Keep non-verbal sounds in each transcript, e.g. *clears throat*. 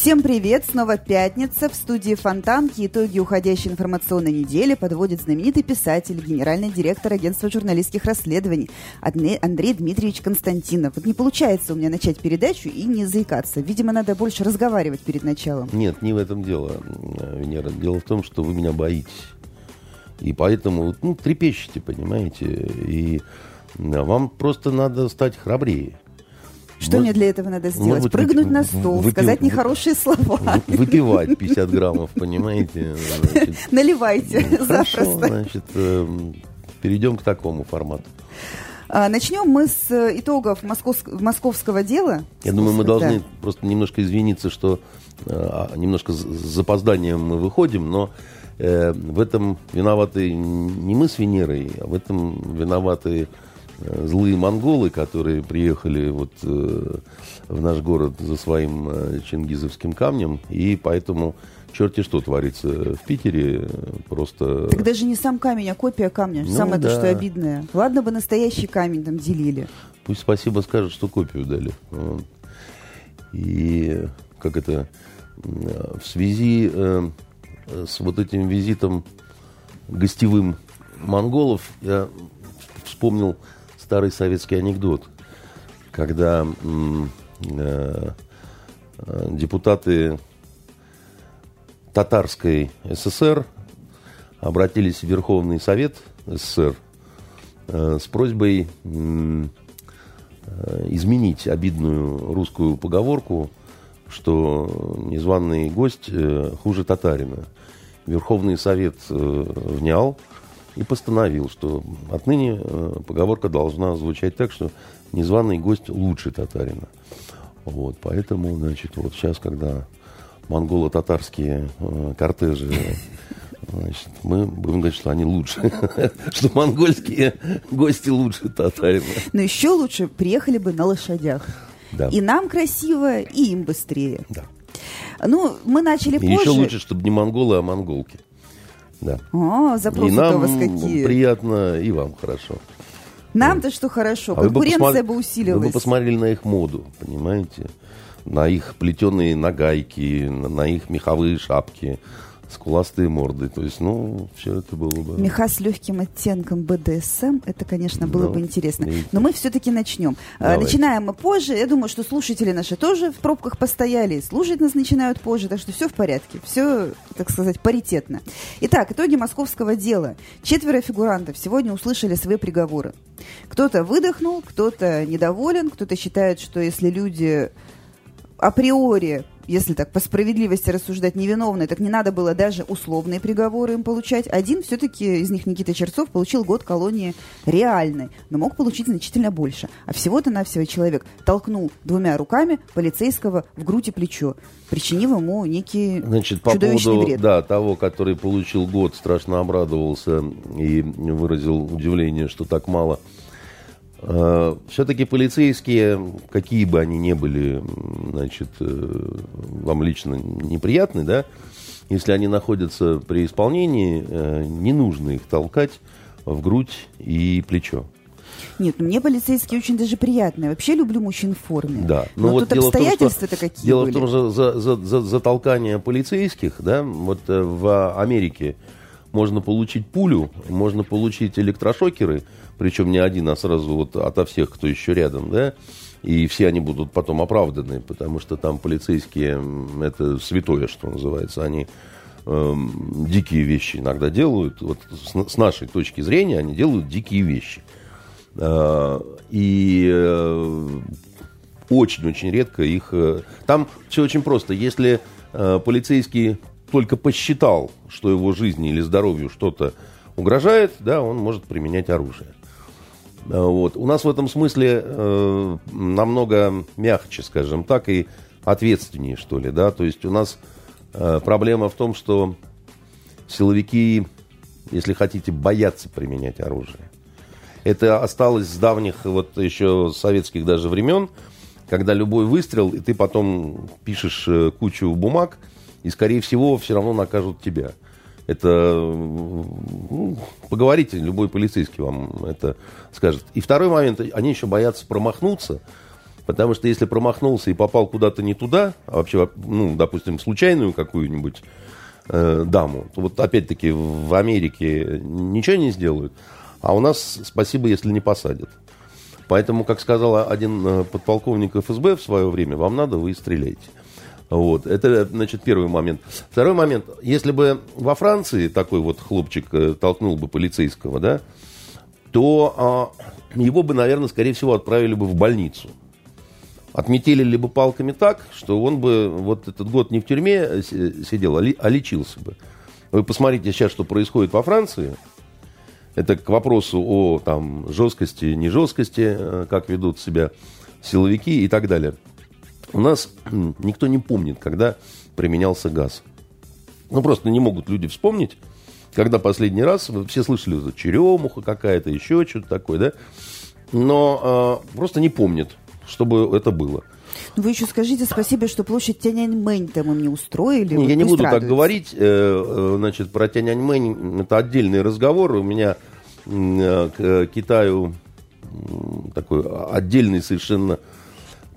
Всем привет! Снова пятница. В студии Фонтанки итоги уходящей информационной недели подводит знаменитый писатель, генеральный директор агентства журналистских расследований Андрей Дмитриевич Константинов. Вот не получается у меня начать передачу и не заикаться. Видимо, надо больше разговаривать перед началом. Нет, не в этом дело, Венера. Дело в том, что вы меня боитесь. И поэтому, ну, трепещете, понимаете. И вам просто надо стать храбрее. Что может, мне для этого надо сделать? Быть, Прыгнуть на стол, выпив... сказать нехорошие слова. Выпивать 50 граммов, понимаете? Значит, Наливайте ну, запросто. Значит, эм, перейдем к такому формату. А, начнем мы с итогов московск... московского дела. Я думаю, мы должны да. просто немножко извиниться, что э, немножко с запозданием мы выходим, но э, в этом виноваты не мы с Венерой, а в этом виноваты злые монголы, которые приехали вот э, в наш город за своим э, чингизовским камнем, и поэтому черти что творится в Питере, просто... Так даже не сам камень, а копия камня, ну, самое да. то, что обидное. Ладно бы настоящий камень там делили. Пусть спасибо скажут, что копию дали. И как это, в связи э, с вот этим визитом гостевым монголов, я вспомнил старый советский анекдот, когда э, э, депутаты татарской ССР обратились в Верховный Совет СССР э, с просьбой э, изменить обидную русскую поговорку, что незваный гость э, хуже татарина. Верховный Совет э, внял, и постановил, что отныне э, поговорка должна звучать так, что незваный гость лучше татарина. Вот, поэтому, значит, вот сейчас, когда монголо-татарские э, кортежи Значит, мы будем говорить, что они лучше, *laughs* что монгольские гости лучше татарина. Но еще лучше приехали бы на лошадях. Да. И нам красиво, и им быстрее. Да. Ну, мы начали и позже. еще лучше, чтобы не монголы, а монголки. Да. О, запросы у вас какие. приятно, и вам хорошо. Нам-то да. что хорошо, а конкуренция бы, бы усилилась. Вы бы посмотрели на их моду, понимаете? На их плетеные нагайки, на их меховые шапки, скуластые морды. То есть, ну, все это было бы... Меха с легким оттенком БДСМ, это, конечно, было ну, бы интересно. Но мы все-таки начнем. А, Давайте. Начинаем мы позже. Я думаю, что слушатели наши тоже в пробках постояли, слушать нас начинают позже, так что все в порядке. Все, так сказать, паритетно. Итак, итоги московского дела. Четверо фигурантов сегодня услышали свои приговоры. Кто-то выдохнул, кто-то недоволен, кто-то считает, что если люди априори если так по справедливости рассуждать, невиновные, так не надо было даже условные приговоры им получать. Один все-таки из них, Никита Черцов, получил год колонии реальной, но мог получить значительно больше. А всего-то навсего человек толкнул двумя руками полицейского в грудь и плечо, причинив ему некий Значит, по чудовищный поводу, вред. Да, того, который получил год, страшно обрадовался и выразил удивление, что так мало Все-таки полицейские, какие бы они ни были, значит, э, вам лично неприятны, да, если они находятся при исполнении, э, не нужно их толкать в грудь и плечо. Нет, ну мне полицейские очень даже приятные. Вообще люблю мужчин в форме. Да. Но, Но вот тут обстоятельства-то какие Дело были? в том, что за, за, за, за толкание полицейских, да, вот в Америке можно получить пулю, можно получить электрошокеры, причем не один, а сразу вот ото всех, кто еще рядом, да, и все они будут потом оправданы, потому что там полицейские, это святое, что называется, они э, дикие вещи иногда делают, вот с, с нашей точки зрения они делают дикие вещи. Э, и очень-очень редко их... Э, там все очень просто. Если э, полицейский только посчитал, что его жизни или здоровью что-то угрожает, да, он может применять оружие. Э, вот. У нас в этом смысле э, намного мягче, скажем так, и ответственнее, что ли, да, то есть у нас Э, проблема в том, что силовики, если хотите, боятся применять оружие. Это осталось с давних, вот еще советских даже времен, когда любой выстрел, и ты потом пишешь э, кучу бумаг, и, скорее всего, все равно накажут тебя. Это, ну, поговорите, любой полицейский вам это скажет. И второй момент, они еще боятся промахнуться, потому что если промахнулся и попал куда-то не туда, а вообще, ну, допустим, случайную какую-нибудь э, даму, то вот опять-таки в Америке ничего не сделают, а у нас спасибо, если не посадят. Поэтому, как сказал один э, подполковник ФСБ в свое время, вам надо, вы стреляйте. Вот. Это, значит, первый момент. Второй момент. Если бы во Франции такой вот хлопчик э, толкнул бы полицейского, да, то а, его бы, наверное, скорее всего, отправили бы в больницу. Отметили бы палками так, что он бы вот этот год не в тюрьме э, сидел, а, а лечился бы. Вы посмотрите сейчас, что происходит во Франции – это к вопросу о там, жесткости, не жесткости, э, как ведут себя силовики и так далее. У нас никто не помнит, когда применялся газ. Ну, просто не могут люди вспомнить, когда последний раз, все слышали, что черемуха какая-то, еще что-то такое, да? Но э, просто не помнят, чтобы это было. Ну, вы еще скажите спасибо, что площадь Тяньаньмэнь там им не устроили. Не, вот я не буду радуются. так говорить. Э, э, значит, про Тяньаньмэнь это отдельный разговор. У меня Э, к Китаю такой отдельный совершенно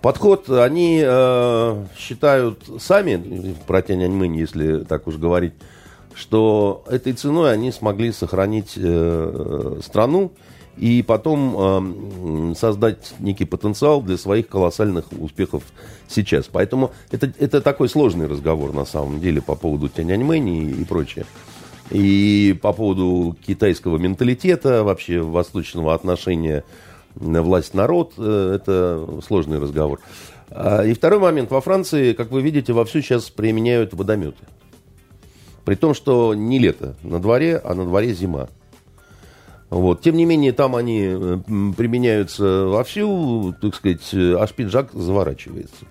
подход. Они э, считают сами, про Тяньаньмэнь, если так уж говорить, что этой ценой они смогли сохранить э, страну и потом э, создать некий потенциал для своих колоссальных успехов сейчас. Поэтому это, это такой сложный разговор на самом деле по поводу Тяньаньмэни и, и прочее. И по поводу китайского менталитета, вообще восточного отношения власть-народ, э, это сложный разговор. А, и второй момент. Во Франции, как вы видите, вовсю сейчас применяют водометы. При том, что не лето на дворе, а на дворе зима. Вот. Тем не менее, там они э, применяются вовсю, так сказать, аж пиджак заворачивается.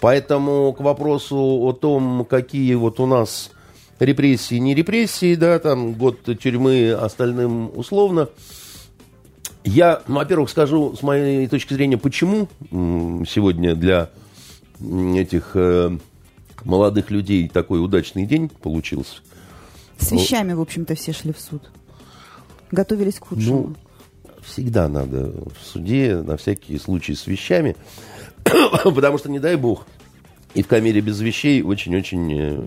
Поэтому к вопросу о том, какие вот у нас репрессии, не репрессии, да, там год тюрьмы остальным условно. Я, во-первых, скажу с моей точки зрения, почему сегодня для этих э, молодых людей такой удачный день получился. С вещами, в общем-то, все шли в суд. Готовились к худшему. Ну, всегда надо в суде на всякие случаи с вещами, *coughs* потому что, не дай бог, и в камере без вещей очень-очень э,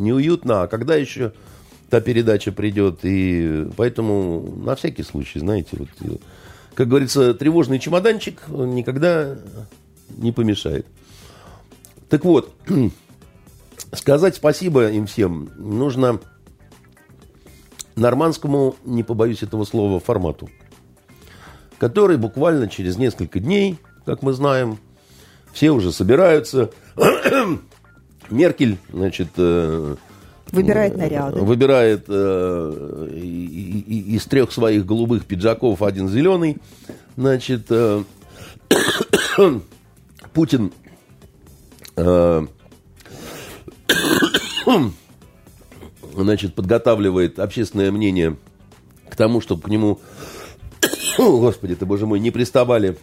неуютно. А когда еще та передача придет? И поэтому на всякий случай, знаете, вот, э, как говорится, тревожный чемоданчик никогда не помешает. Так вот, *clears throat* сказать спасибо им всем нужно нормандскому, не побоюсь этого слова, формату, который буквально через несколько дней, как мы знаем, все уже собираются. *clears throat* Меркель, значит... Э, выбирает наряды. Выбирает э, из трех своих голубых пиджаков один зеленый. Значит, э, *coughs* Путин э, *coughs* значит, подготавливает общественное мнение к тому, чтобы к нему, *coughs* господи ты, боже мой, не приставали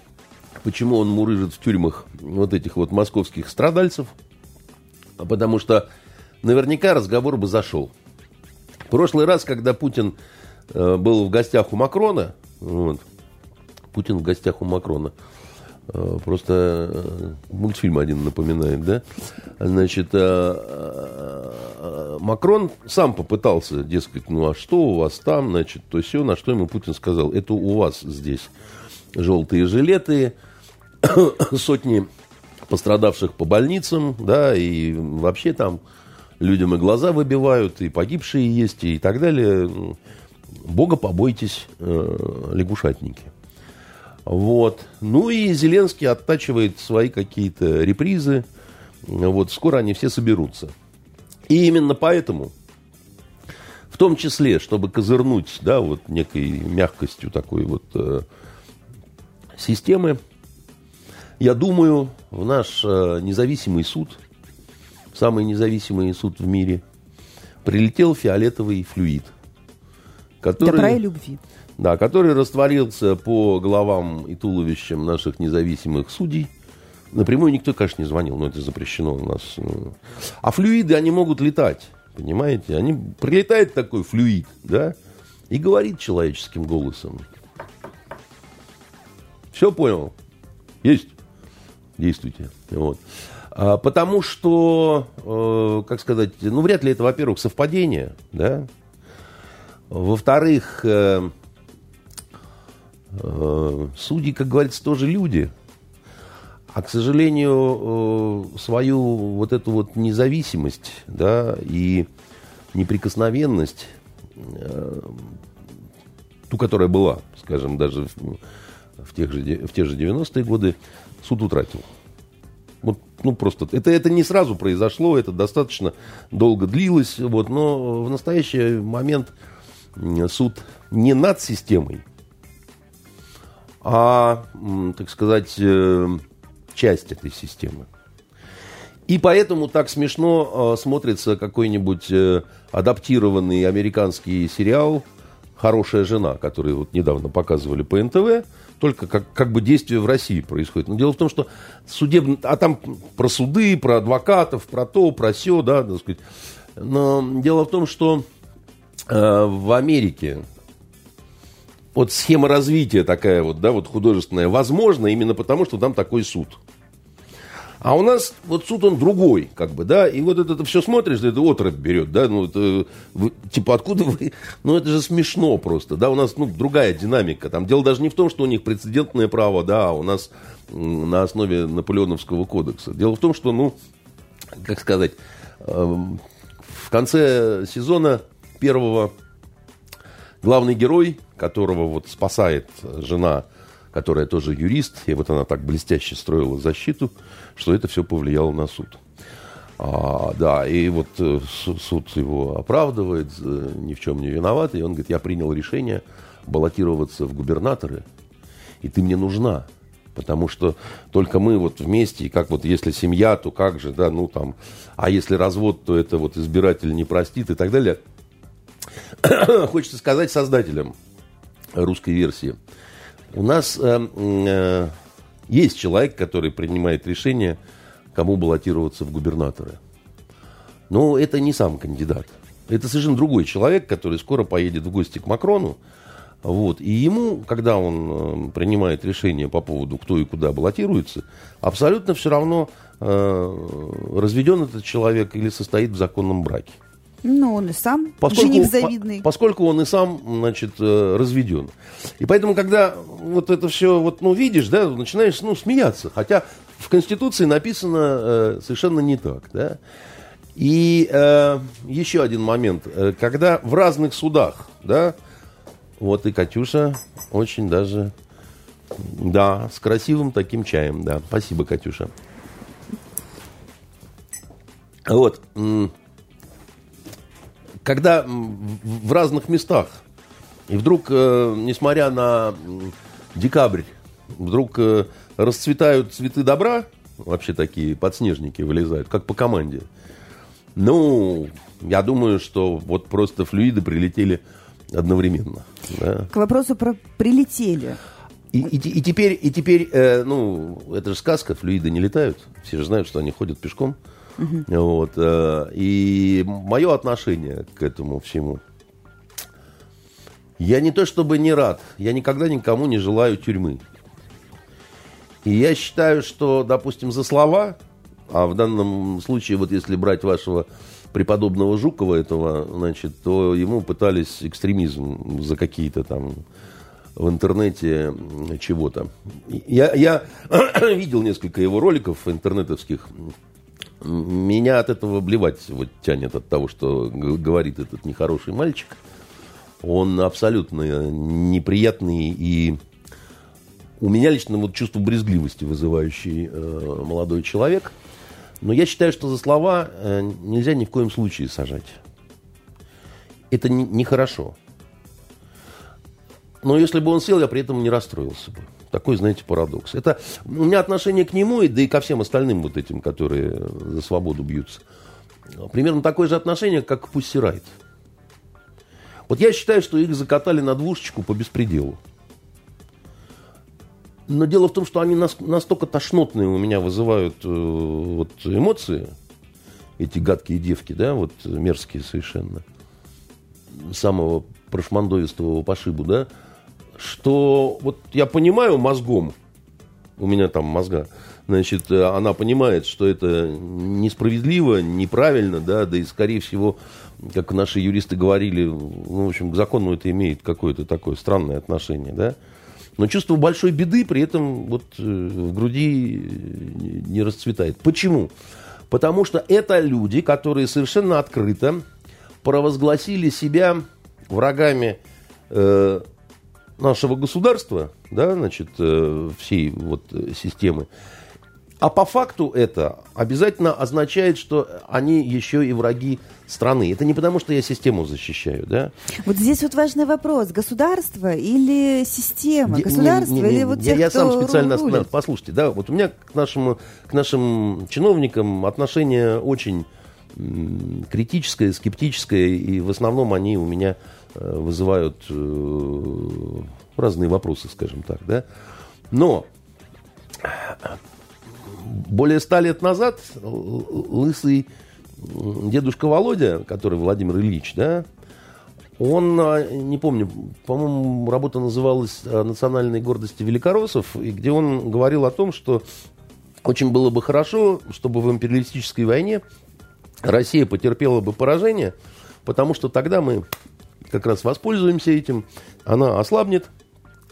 Почему он мурыжит в тюрьмах вот этих вот московских страдальцев? Потому что наверняка разговор бы зашел. В прошлый раз, когда Путин э, был в гостях у Макрона, вот, Путин в гостях у Макрона, э, просто э, мультфильм один напоминает, да? Значит, Макрон сам попытался, дескать, ну а что у вас там, значит, то все, на что ему Путин сказал, это у вас здесь желтые жилеты, *coughs* сотни пострадавших по больницам, да, и вообще там людям и глаза выбивают, и погибшие есть, и так далее. Бога побойтесь, э, лягушатники. Вот. Ну и Зеленский оттачивает свои какие-то репризы. Вот скоро они все соберутся. И именно поэтому, в том числе, чтобы козырнуть, да, вот некой мягкостью такой вот э, системы, я думаю, в наш э, независимый суд самый независимый суд в мире, прилетел фиолетовый флюид. Который, Добра и любви. Да, который растворился по головам и туловищам наших независимых судей. Напрямую никто, конечно, не звонил, но это запрещено у нас. Ну. А флюиды, они могут летать, понимаете? Они прилетает такой флюид, да, и говорит человеческим голосом. Все понял? Есть? Действуйте. Вот. А, потому что, э, как сказать, ну, вряд ли это, во-первых, совпадение, да? Во-вторых, э, э, судьи, как говорится, тоже люди. А, к сожалению, свою вот эту вот независимость, да, и неприкосновенность, ту, которая была, скажем, даже в, тех, же, в те же 90-е годы, суд утратил. Вот, ну, просто это, это не сразу произошло, это достаточно долго длилось, вот, но в настоящий момент суд не над системой, а, так сказать, э, часть этой системы. И поэтому так смешно э, смотрится какой-нибудь э, адаптированный американский сериал «Хорошая жена», который вот недавно показывали по НТВ, только как, как бы действие в России происходит. Но дело в том, что судебно... А там про суды, про адвокатов, про то, про все, да, так сказать. Но дело в том, что э, в Америке вот схема развития такая вот, да, вот художественная, возможно именно потому, что там такой суд. А у нас вот суд он другой, как бы, да, и вот это, это все смотришь, это отрыв берет, да, ну, это, вы, типа, откуда вы, *laughs* ну, это же смешно просто, да, у нас, ну, другая динамика, там, дело даже не в том, что у них прецедентное право, да, а у нас на основе Наполеоновского кодекса. Дело в том, что, ну, как сказать, эм, в конце сезона первого главный герой, которого вот спасает жена которая тоже юрист, и вот она так блестяще строила защиту, что это все повлияло на суд. А, да, и вот э, суд его оправдывает, э, ни в чем не виноват, и он говорит, я принял решение баллотироваться в губернаторы, и ты мне нужна, потому что только мы вот вместе, и как вот если семья, то как же, да, ну там, а если развод, то это вот избиратель не простит и так далее. *coughs* Хочется сказать создателям русской версии – у нас э, э, есть человек, который принимает решение, кому баллотироваться в губернаторы. Но это не сам кандидат. Это совершенно другой человек, который скоро поедет в гости к Макрону. Вот. И ему, когда он э, принимает решение по поводу, кто и куда баллотируется, абсолютно все равно, э, разведен этот человек или состоит в законном браке. Ну, он и сам поскольку, жених завидный. По, поскольку он и сам, значит, э, разведен. И поэтому, когда вот это все, вот, ну, видишь, да, начинаешь, ну, смеяться. Хотя в Конституции написано э, совершенно не так, да. И э, еще один момент. Э, когда в разных судах, да, вот и Катюша очень даже, да, с красивым таким чаем, да. Спасибо, Катюша. Вот когда в разных местах, и вдруг, э, несмотря на декабрь, вдруг э, расцветают цветы добра, вообще такие подснежники вылезают, как по команде. Ну, я думаю, что вот просто флюиды прилетели одновременно. Да. К вопросу про прилетели. И, и, и теперь, и теперь э, ну, это же сказка, флюиды не летают. Все же знают, что они ходят пешком. Угу. Вот, э, и мое отношение к этому всему. Я не то чтобы не рад, я никогда никому не желаю тюрьмы. И я считаю, что, допустим, за слова, а в данном случае, вот если брать вашего преподобного Жукова этого, значит, то ему пытались экстремизм за какие-то там в интернете чего-то. Я, я *clears throat* видел несколько его роликов интернетовских, меня от этого блевать вот тянет от того, что говорит этот нехороший мальчик. Он абсолютно неприятный и у меня лично вот чувство брезгливости вызывающий э, молодой человек. Но я считаю, что за слова э, нельзя ни в коем случае сажать. Это нехорошо. Не Но если бы он сел, я при этом не расстроился бы. Такой, знаете, парадокс. Это у меня отношение к нему, и да и ко всем остальным вот этим, которые за свободу бьются. Примерно такое же отношение, как к Пусси. Вот я считаю, что их закатали на двушечку по беспределу. Но дело в том, что они настолько тошнотные у меня вызывают э, вот, эмоции, эти гадкие девки, да, вот мерзкие совершенно, самого прошмандовистого пошибу, да, что вот я понимаю мозгом, у меня там мозга, значит, она понимает, что это несправедливо, неправильно, да, да и, скорее всего, как наши юристы говорили, ну, в общем, к закону это имеет какое-то такое странное отношение, да, но чувство большой беды при этом вот э, в груди не расцветает. Почему? Потому что это люди, которые совершенно открыто провозгласили себя врагами э, нашего государства, да, значит, э, всей вот системы. А по факту это обязательно означает, что они еще и враги страны. Это не потому, что я систему защищаю, да? Вот здесь вот важный вопрос. Государство или система? Государство не, не, не, или вот я, тех, я кто сам специально рулит? остановился. Послушайте, да, вот у меня к, нашему, к нашим чиновникам отношение очень критическое, скептическое, и в основном они у меня вызывают э, разные вопросы, скажем так, да. Но более ста лет назад лысый дедушка Володя, который Владимир Ильич, да, он, а, не помню, по-моему, работа называлась «Национальной гордости великороссов», и где он говорил о том, что очень было бы хорошо, чтобы в империалистической войне Россия потерпела бы поражение, потому что тогда мы как раз воспользуемся этим, она ослабнет,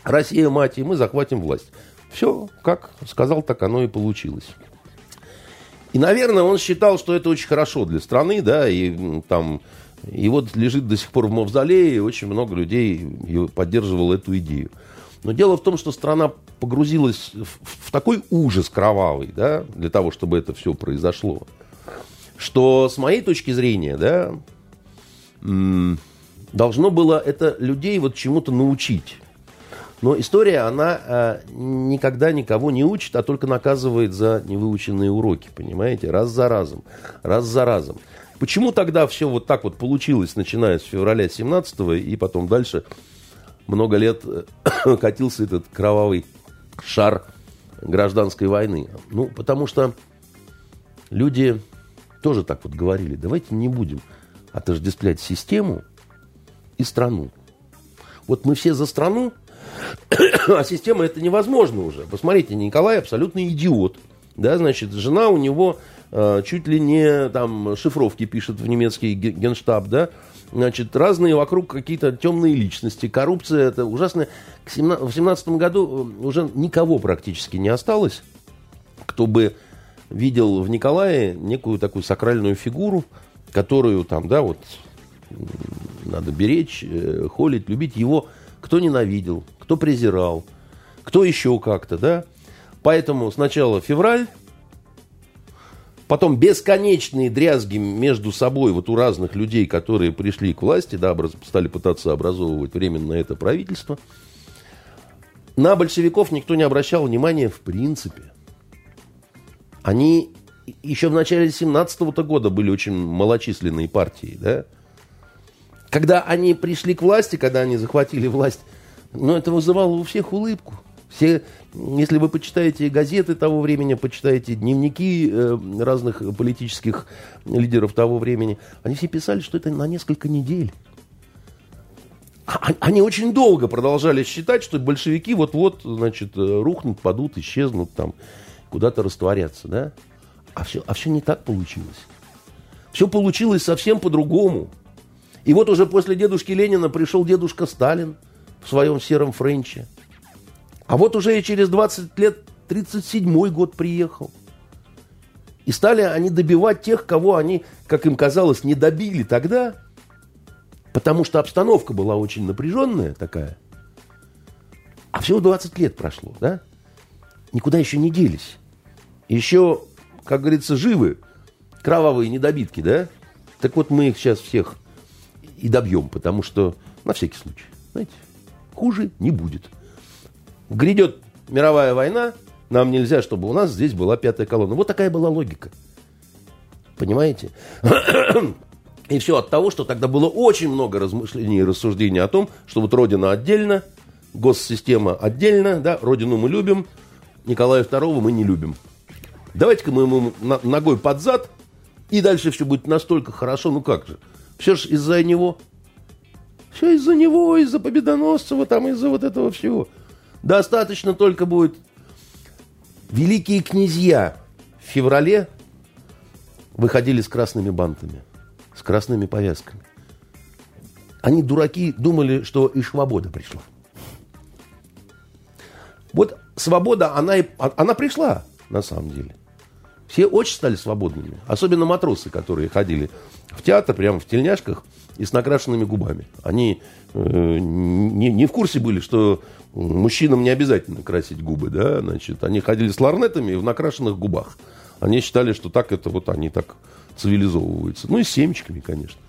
Россия мать, и мы захватим власть. Все, как сказал, так оно и получилось. И, наверное, он считал, что это очень хорошо для страны, да, и там, и вот лежит до сих пор в мавзолее, и очень много людей поддерживало эту идею. Но дело в том, что страна погрузилась в, в такой ужас кровавый, да, для того, чтобы это все произошло, что с моей точки зрения, да, должно было это людей вот чему-то научить. Но история, она э, никогда никого не учит, а только наказывает за невыученные уроки, понимаете? Раз за разом, раз за разом. Почему тогда все вот так вот получилось, начиная с февраля 17 и потом дальше много лет э, *coughs* катился этот кровавый шар гражданской войны? Ну, потому что люди тоже так вот говорили, давайте не будем отождествлять систему и страну. Вот мы все за страну, *coughs* а система это невозможно уже. Посмотрите, Николай абсолютно идиот. Да, значит, жена у него э, чуть ли не там шифровки пишет в немецкий генштаб, да, значит, разные вокруг какие-то темные личности, коррупция, это ужасно. В 2017 году э, уже никого практически не осталось, кто бы видел в Николае некую такую сакральную фигуру, которую там, да, вот надо беречь, э, холить, любить его кто ненавидел, кто презирал, кто еще как-то, да. Поэтому сначала февраль, потом бесконечные дрязги между собой вот у разных людей, которые пришли к власти, да, стали пытаться образовывать временно это правительство. На большевиков никто не обращал внимания в принципе. Они еще в начале 17 -го года были очень малочисленные партии, да. Когда они пришли к власти, когда они захватили власть, ну, это вызывало у всех улыбку. Все, если вы почитаете газеты того времени, почитаете дневники э, разных политических лидеров того времени, они все писали, что это на несколько недель. А, а, они очень долго продолжали считать, что большевики вот-вот, значит, э, рухнут, падут, исчезнут там, куда-то растворятся, да? А все, а все не так получилось. Все получилось совсем по-другому. И вот уже после дедушки Ленина пришел дедушка Сталин в своем сером френче. А вот уже и через 20 лет 37-й год приехал. И стали они добивать тех, кого они, как им казалось, не добили тогда, потому что обстановка была очень напряженная такая. А всего 20 лет прошло, да? Никуда еще не делись. Еще, как говорится, живы кровавые недобитки, да? Так вот мы их сейчас всех и добьем, потому что на всякий случай, знаете, хуже не будет. Грядет мировая война, нам нельзя, чтобы у нас здесь была пятая колонна. Вот такая была логика. Понимаете? *clears throat* И все от того, что тогда было очень много размышлений и рассуждений о том, что вот Родина отдельно, госсистема отдельно, да, Родину мы любим, Николая II мы не любим. Давайте-ка мы ему ногой под зад, и дальше все будет настолько хорошо, ну как же. Все же из-за него. Все из-за него, из-за Победоносцева, там из-за вот этого всего. Достаточно только будет великие князья в феврале выходили с красными бантами с красными повязками. Они, дураки, думали, что и свобода пришла. Вот свобода, она, и, она пришла, на самом деле. Все очень стали свободными. Особенно матросы, которые ходили в театр прямо в тельняшках и с накрашенными губами. Они э, не, не в курсе были, что мужчинам не обязательно красить губы. Да? Значит, они ходили с ларнетами в накрашенных губах. Они считали, что так это вот они так цивилизовываются. Ну и с семечками, конечно.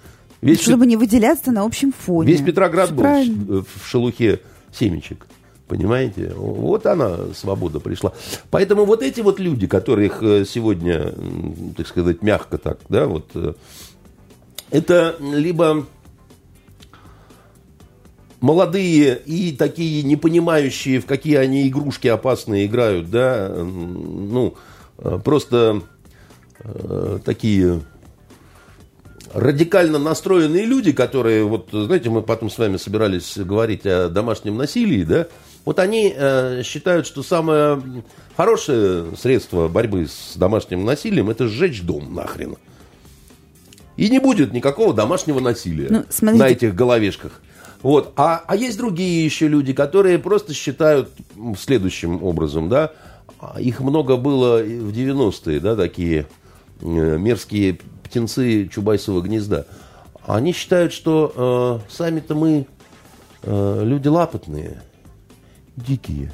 Весь Чтобы Пет... не выделяться на общем фоне. Весь Петроград был правильно. в шелухе семечек. Понимаете? Вот она, свобода пришла. Поэтому вот эти вот люди, которых э, сегодня, так сказать, мягко так, да, вот, э, это либо молодые и такие не понимающие, в какие они игрушки опасные играют, да, ну, э, просто такие радикально настроенные люди, которые, вот, знаете, мы потом с вами собирались говорить о домашнем насилии, да, вот они э, считают, что самое хорошее средство борьбы с домашним насилием это сжечь дом нахрен. И не будет никакого домашнего насилия ну, смотрите. на этих головешках. Вот. А, а есть другие еще люди, которые просто считают следующим образом, да, их много было в 90-е, да, такие Э, мерзкие птенцы Чубайсового гнезда. Они считают, что э, сами-то мы э, люди лапотные, дикие.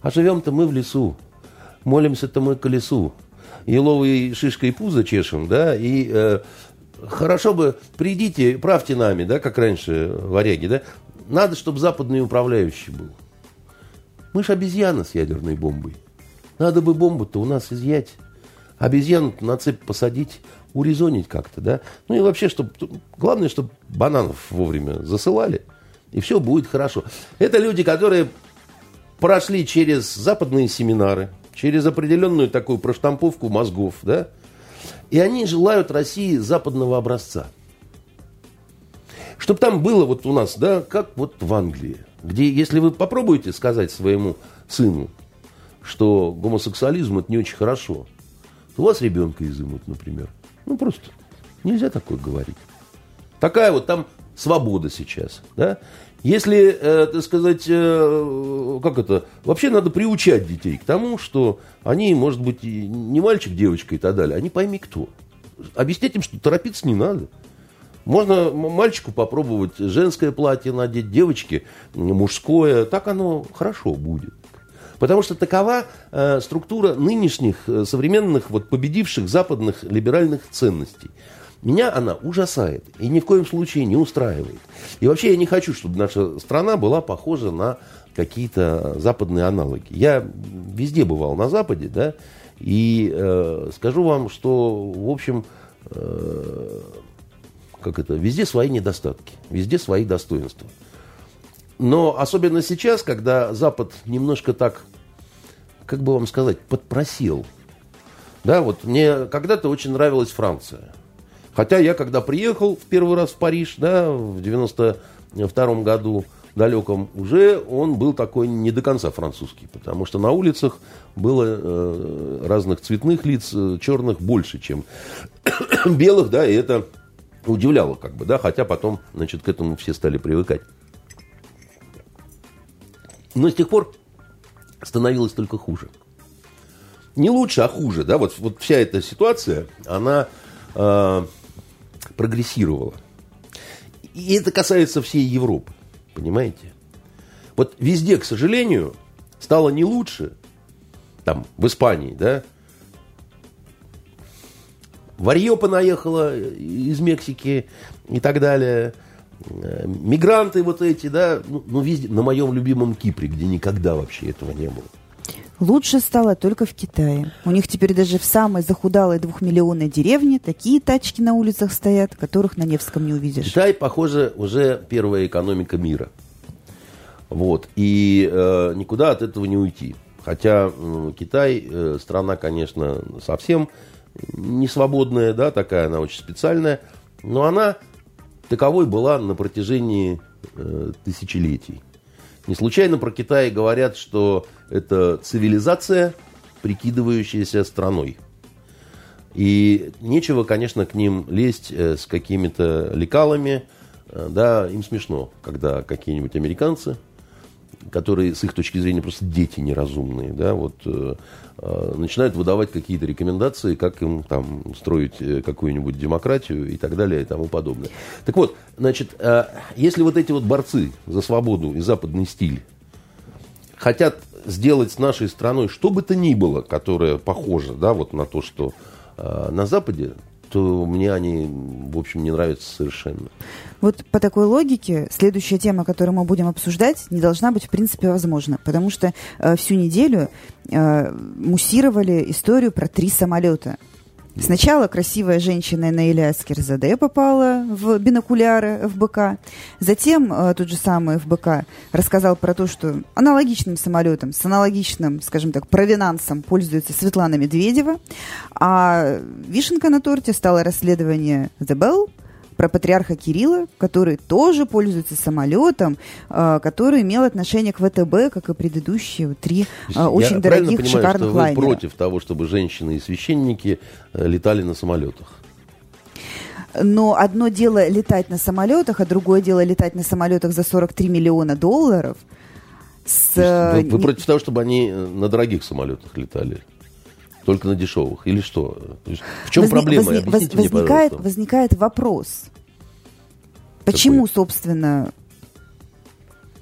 А живем-то мы в лесу. Молимся-то мы колесу. Еловой шишкой пузо чешем, да, и э, хорошо бы придите, правьте нами, да, как раньше варяги, да. Надо, чтобы западный управляющий был. Мы ж обезьяна с ядерной бомбой. Надо бы бомбу-то у нас изъять обезьян на цепь посадить, урезонить как-то, да. Ну и вообще, чтобы, главное, чтобы бананов вовремя засылали, и все будет хорошо. Это люди, которые прошли через западные семинары, через определенную такую проштамповку мозгов, да, и они желают России западного образца. Чтобы там было вот у нас, да, как вот в Англии, где, если вы попробуете сказать своему сыну, что гомосексуализм это не очень хорошо, у вас ребенка изымут, например. Ну, просто нельзя такое говорить. Такая вот там свобода сейчас, да? Если, э, так сказать, э, как это, вообще надо приучать детей к тому, что они, может быть, не мальчик, девочка и так далее, они пойми кто. Объяснять им, что торопиться не надо. Можно мальчику попробовать женское платье надеть, девочке мужское, так оно хорошо будет. Потому что такова э, структура нынешних э, современных вот, победивших западных либеральных ценностей. Меня она ужасает и ни в коем случае не устраивает. И вообще я не хочу, чтобы наша страна была похожа на какие-то западные аналоги. Я везде бывал на Западе, да, и э, скажу вам, что, в общем, э, как это, везде свои недостатки, везде свои достоинства. Но особенно сейчас, когда Запад немножко так как бы вам сказать, подпросил. Да, вот мне когда-то очень нравилась Франция. Хотя я, когда приехал в первый раз в Париж, да, в 92 году, далеком, уже он был такой не до конца французский, потому что на улицах было э, разных цветных лиц, э, черных больше, чем *coughs* белых, да, и это удивляло, как бы, да, хотя потом, значит, к этому все стали привыкать. Но с тех пор становилось только хуже. Не лучше, а хуже. Да? Вот, вот вся эта ситуация, она э, прогрессировала. И это касается всей Европы. Понимаете? Вот везде, к сожалению, стало не лучше. Там, в Испании, да, Варье понаехало из Мексики и так далее. Э, мигранты вот эти, да, ну, ну везде, на моем любимом Кипре, где никогда вообще этого не было. Лучше стало только в Китае. У них теперь даже в самой захудалой двухмиллионной деревне такие тачки на улицах стоят, которых на Невском не увидишь. Китай, похоже, уже первая экономика мира. Вот. И э, никуда от этого не уйти. Хотя э, Китай э, страна, конечно, совсем не свободная, да, такая она очень специальная, но она таковой была на протяжении э, тысячелетий. Не случайно про Китай говорят, что это цивилизация, прикидывающаяся страной. И нечего, конечно, к ним лезть э, с какими-то лекалами. Э, да, им смешно, когда какие-нибудь американцы которые с их точки зрения просто дети неразумные, да, вот э, начинают выдавать какие-то рекомендации, как им там строить э, какую-нибудь демократию и так далее и тому подобное. Так вот, значит, э, если вот эти вот борцы за свободу и западный стиль хотят сделать с нашей страной что бы то ни было, которое похоже, да, вот на то, что э, на Западе, то мне они, в общем, не нравятся совершенно. Вот по такой логике следующая тема, которую мы будем обсуждать, не должна быть в принципе возможна, потому что э, всю неделю э, муссировали историю про три самолета. Сначала красивая женщина Наиля Аскерзаде попала в бинокуляры ФБК. Затем э, тот же самый ФБК рассказал про то, что аналогичным самолетом, с аналогичным, скажем так, провинансом пользуется Светлана Медведева. А вишенка на торте стало расследование The Bell, про патриарха Кирилла, который тоже пользуется самолетом, э, который имел отношение к ВТБ, как и предыдущие три э, очень Я дорогих, понимаю, шикарных что вы лайнера. против того, чтобы женщины и священники э, летали на самолетах. Но одно дело летать на самолетах, а другое дело летать на самолетах за 43 миллиона долларов. С, То есть э, Вы, вы не- против того, чтобы они э, на дорогих самолетах летали? Только на дешевых? Или что? В чем возни- проблема? возни- Объясните воз- мне, возникает, пожалуйста. возникает вопрос. Почему, собственно,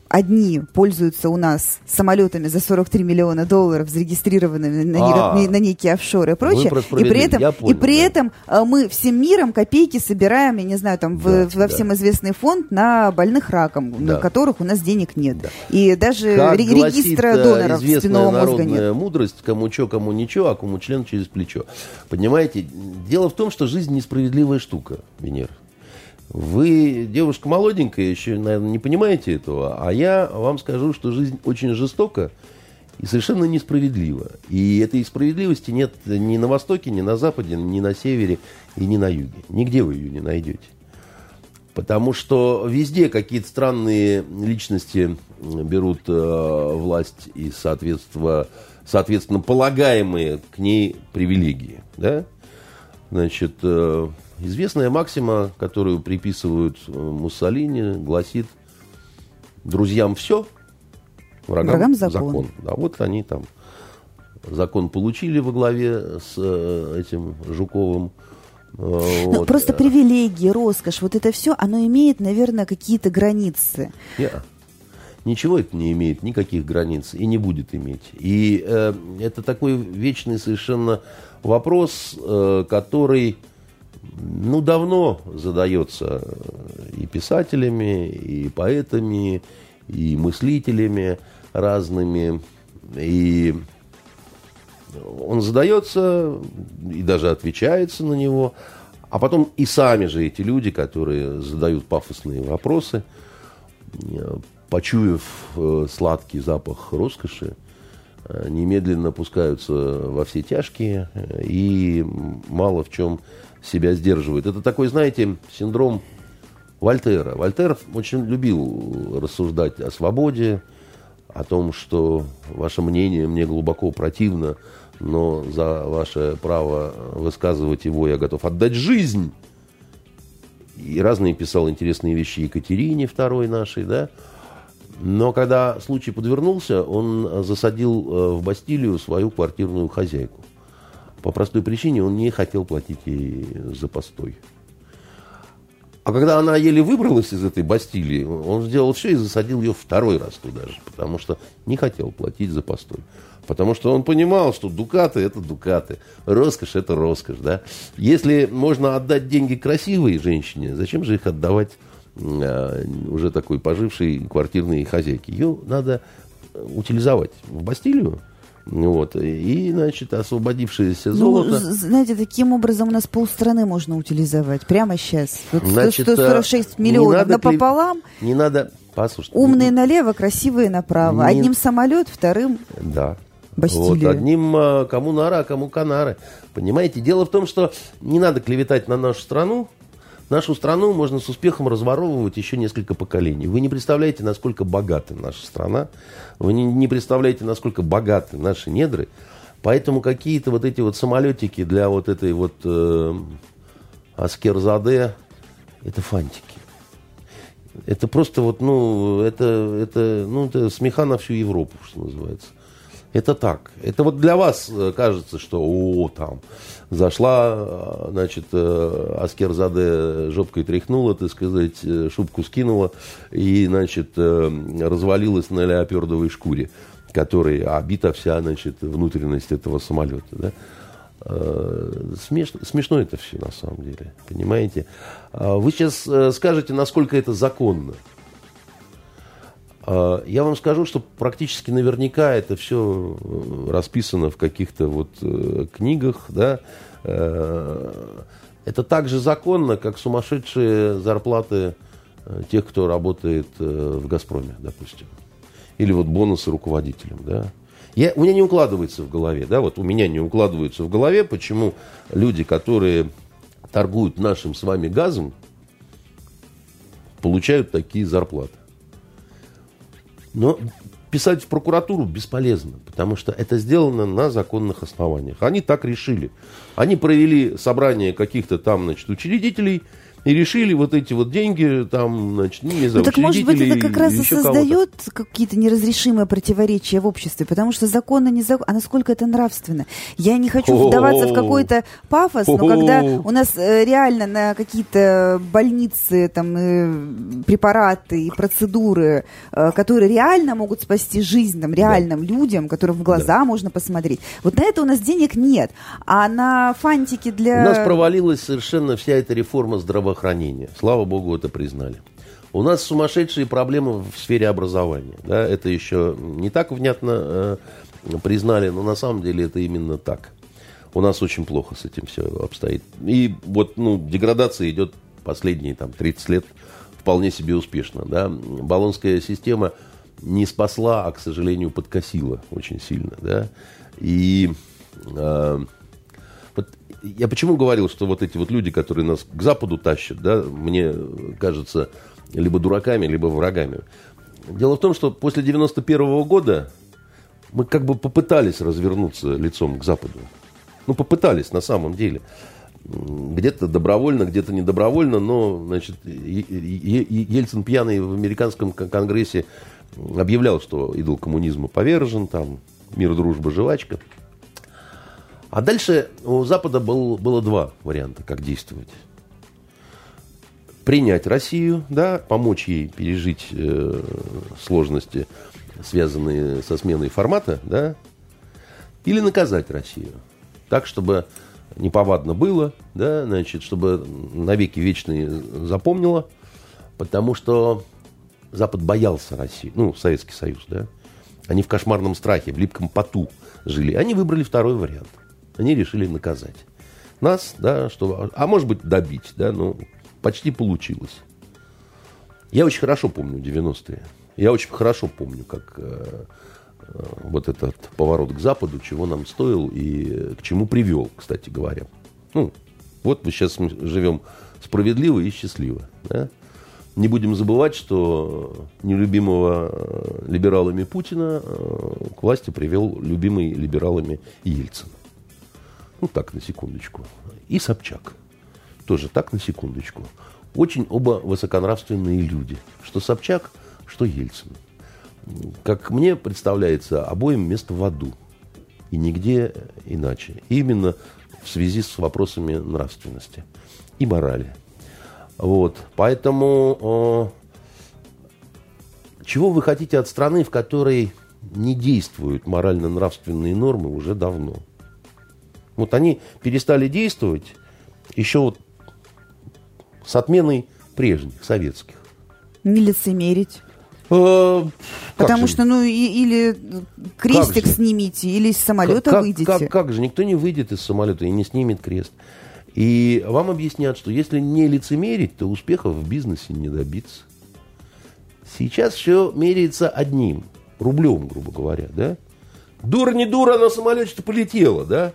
одни пользуются у нас самолетами за 43 миллиона долларов, зарегистрированными на, А. не- на некие офшоры и прочее, про и при этом, Я и понял, при да. этом э, мы всем миром копейки собираем, я не знаю, там в- Да, во да. всем известный фонд на больных раком, на Да. которых у нас денег нет. Да. И даже Как ре- гласит, регистра э, доноров спинного мозга нет. мудрость, кому чё, кому ничего, а кому член через плечо. Понимаете, дело в том, что жизнь несправедливая штука, Венера. Вы, девушка молоденькая, еще, наверное, не понимаете этого, а я вам скажу, что жизнь очень жестока и совершенно несправедлива. И этой справедливости нет ни на Востоке, ни на Западе, ни на Севере и ни на Юге. Нигде вы ее не найдете. Потому что везде какие-то странные личности берут э, власть и, соответственно, соответственно, полагаемые к ней привилегии. Да? Значит, э, известная максима, которую приписывают э, Муссолини, гласит «друзьям все, врагам, Врагам закон. закон». Да, вот они там закон получили во главе с э, этим Жуковым. Э, Ну, вот. просто привилегии, роскошь, вот это все, оно имеет, наверное, какие-то границы. Не-а. Ничего это не имеет никаких границ и не будет иметь. И э, это такой вечный совершенно вопрос, э, который ну, давно задается и писателями, и поэтами, и мыслителями разными. И он задается и даже отвечается на него. А потом и сами же эти люди, которые задают пафосные вопросы, почуяв э, сладкий запах роскоши, э, немедленно пускаются во все тяжкие э, и мало в чем себя сдерживают. Это такой, знаете, синдром Вольтера. Вольтер очень любил рассуждать о свободе, о том, что ваше мнение мне глубоко противно, но за ваше право высказывать его я готов отдать жизнь. И разные писал интересные вещи Екатерине второй нашей, да. Но когда случай подвернулся, он засадил э, в Бастилию свою квартирную хозяйку. По простой причине он не хотел платить ей за постой. А когда она еле выбралась из этой Бастилии, он сделал все и засадил ее второй раз туда же, потому что не хотел платить за постой. Потому что он понимал, что дукаты – это дукаты, роскошь – это роскошь. Да? Если можно отдать деньги красивой женщине, зачем же их отдавать э, уже такой пожившей квартирной хозяйке? Ее надо утилизовать в Бастилию, Вот. И, значит, освободившееся ну, золото... Ну, знаете, таким образом у нас полстраны можно утилизовать прямо сейчас. Вот значит, 146 э, миллионов напополам. Не надо... Послушайте. Умные налево, красивые направо. Не... Одним самолет, вторым... Да. Бастилия. Вот, одним э, кому нара, кому канары. Понимаете? Дело в том, что не надо клеветать на нашу страну. Нашу страну можно с успехом разворовывать еще несколько поколений. Вы не представляете, насколько богата наша страна. Вы не, представляете, насколько богаты наши недры. Поэтому какие-то вот эти вот самолетики для вот этой вот э, Аскерзаде, это фантики. Это просто вот, ну, это, это, ну, это смеха на всю Европу, что называется. Это так. Это вот для вас э, кажется, что о, там, зашла, э, значит, э, Аскерзаде жопкой тряхнула, так сказать, шубку скинула и, значит, развалилась на леопердовой шкуре, которой обита вся, значит, внутренность этого самолета, да. Смешно, смешно это все на самом деле, понимаете? А вы сейчас скажете, насколько это законно. А, я вам скажу, что практически наверняка это все э, расписано в каких-то вот э, книгах, да. Э, это так же законно, как сумасшедшие зарплаты тех, кто работает в «Газпроме», допустим. Или вот бонусы руководителям, да. Я, у меня не укладывается в голове, да, вот у меня не укладывается в голове, почему люди, которые торгуют нашим с вами газом, получают такие зарплаты. Но писать в прокуратуру бесполезно, потому что это сделано на законных основаниях. Они так решили. Они провели собрание каких-то там, значит, учредителей – и решили вот эти вот деньги там, значит, ну, не знаю, ну, так может быть это как раз и создает какие-то неразрешимые противоречия в обществе, потому что законно не закон, а насколько это нравственно. Я не хочу вдаваться в какой-то пафос, но когда у нас э, реально на какие-то больницы, там, э, препараты и процедуры, э, которые реально могут спасти жизнь там, реальным да. людям, которым в глаза да. можно посмотреть, вот на это у нас денег нет. А на фантики для... У нас провалилась совершенно вся эта реформа здравоохранения здравоохранения. Слава богу, это признали. У нас сумасшедшие проблемы в сфере образования. Да? Это еще не так внятно э, признали, но на самом деле это именно так. У нас очень плохо с этим все обстоит. И вот ну, деградация идет последние там, 30 лет вполне себе успешно. Да? Баллонская система не спасла, а, к сожалению, подкосила очень сильно. Да? И э, я почему говорил, что вот эти вот люди, которые нас к Западу тащат, да, мне кажется, либо дураками, либо врагами. Дело в том, что после 91 -го года мы как бы попытались развернуться лицом к Западу. Ну, попытались на самом деле. Где-то добровольно, где-то недобровольно, но, значит, Ельцин пьяный в американском конгрессе объявлял, что идол коммунизма повержен, там, мир, дружба, жвачка – а дальше у Запада был, было два варианта, как действовать. Принять Россию, да, помочь ей пережить э, сложности, связанные со сменой формата, да, или наказать Россию. Так, чтобы неповадно было, да, значит, чтобы навеки вечные запомнила, потому что Запад боялся России, ну, Советский Союз, да. Они в кошмарном страхе, в липком поту жили. Они выбрали второй вариант они решили наказать. Нас, да, что, а может быть добить, да, ну, почти получилось. Я очень хорошо помню 90-е. Я очень хорошо помню, как э, э, вот этот поворот к Западу, чего нам стоил и к чему привел, кстати говоря. Ну, вот мы сейчас живем справедливо и счастливо. Да? Не будем забывать, что нелюбимого э, либералами Путина э, к власти привел любимый либералами Ельцин. Ну, так, на секундочку. И Собчак. Тоже так, на секундочку. Очень оба высоконравственные люди. Что Собчак, что Ельцин. Как мне представляется, обоим место в аду. И нигде иначе. И именно в связи с вопросами нравственности и морали. Вот. Поэтому э, чего вы хотите от страны, в которой не действуют морально-нравственные нормы уже давно? Вот они перестали действовать еще вот с отменой прежних, советских. Не лицемерить. Э, Потому же? что, ну, и, или крестик снимите, или из самолета как, выйдете. Как, как же, никто не выйдет из самолета и не снимет крест. И вам объяснят, что если не лицемерить, то успехов в бизнесе не добиться. Сейчас все меряется одним, рублем, грубо говоря, да? Дура не дура, на самолете-то полетела, да?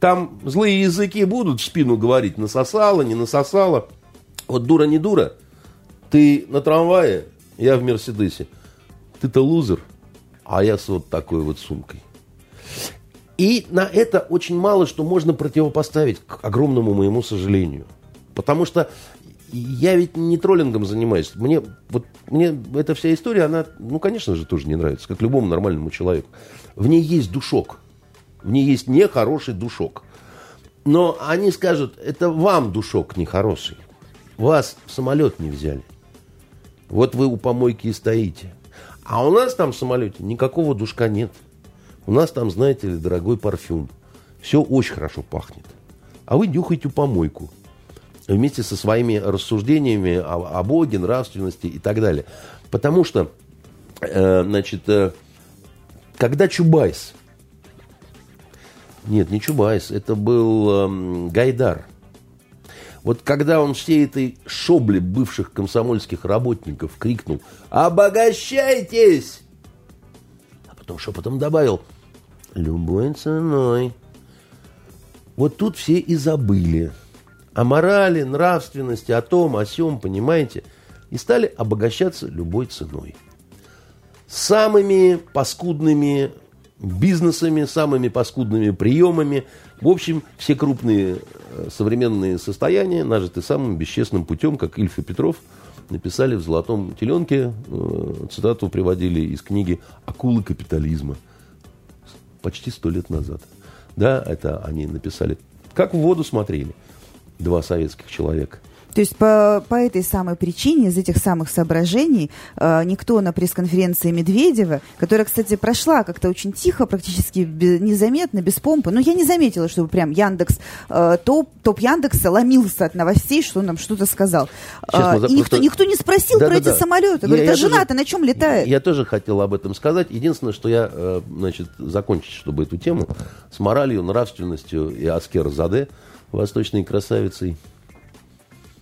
Там злые языки будут в спину говорить, насосала, не насосала. Вот дура не дура, ты на трамвае, я в Мерседесе. Ты-то лузер, а я с вот такой вот сумкой. И на это очень мало что можно противопоставить, к огромному моему сожалению. Потому что я ведь не троллингом занимаюсь. Мне, вот, мне эта вся история, она, ну, конечно же, тоже не нравится, как любому нормальному человеку. В ней есть душок. В ней есть нехороший душок. Но они скажут, это вам душок нехороший. Вас в самолет не взяли. Вот вы у помойки и стоите. А у нас там в самолете никакого душка нет. У нас там, знаете ли, дорогой парфюм. Все очень хорошо пахнет. А вы нюхаете помойку. Вместе со своими рассуждениями о, о Боге, нравственности и так далее. Потому что, э, значит, э, когда Чубайс, нет, не Чубайс, это был э, Гайдар, вот когда он всей этой шобле бывших комсомольских работников крикнул «Обогащайтесь!» А потом шепотом добавил «Любой ценой». Вот тут все и забыли о морали, нравственности, о том, о сем, понимаете, и стали обогащаться любой ценой. Самыми паскудными бизнесами, самыми паскудными приемами. В общем, все крупные э, современные состояния нажиты самым бесчестным путем, как Ильф и Петров написали в «Золотом теленке», э, цитату приводили из книги «Акулы капитализма» почти сто лет назад. Да, это они написали. Как в воду смотрели два советских человека – то есть по, по этой самой причине, из этих самых соображений, э, никто на пресс-конференции Медведева, которая, кстати, прошла как-то очень тихо, практически без, незаметно, без помпы, но я не заметила, чтобы прям Яндекс, э, топ, топ Яндекса ломился от новостей, что он нам что-то сказал. Э, и никто, никто не спросил да, про да, эти да. самолеты. Говорит, я, а жена-то на чем летает? Я, я тоже хотел об этом сказать. Единственное, что я, э, значит, закончить, чтобы эту тему, с моралью, нравственностью и Аскер Заде, восточной красавицей,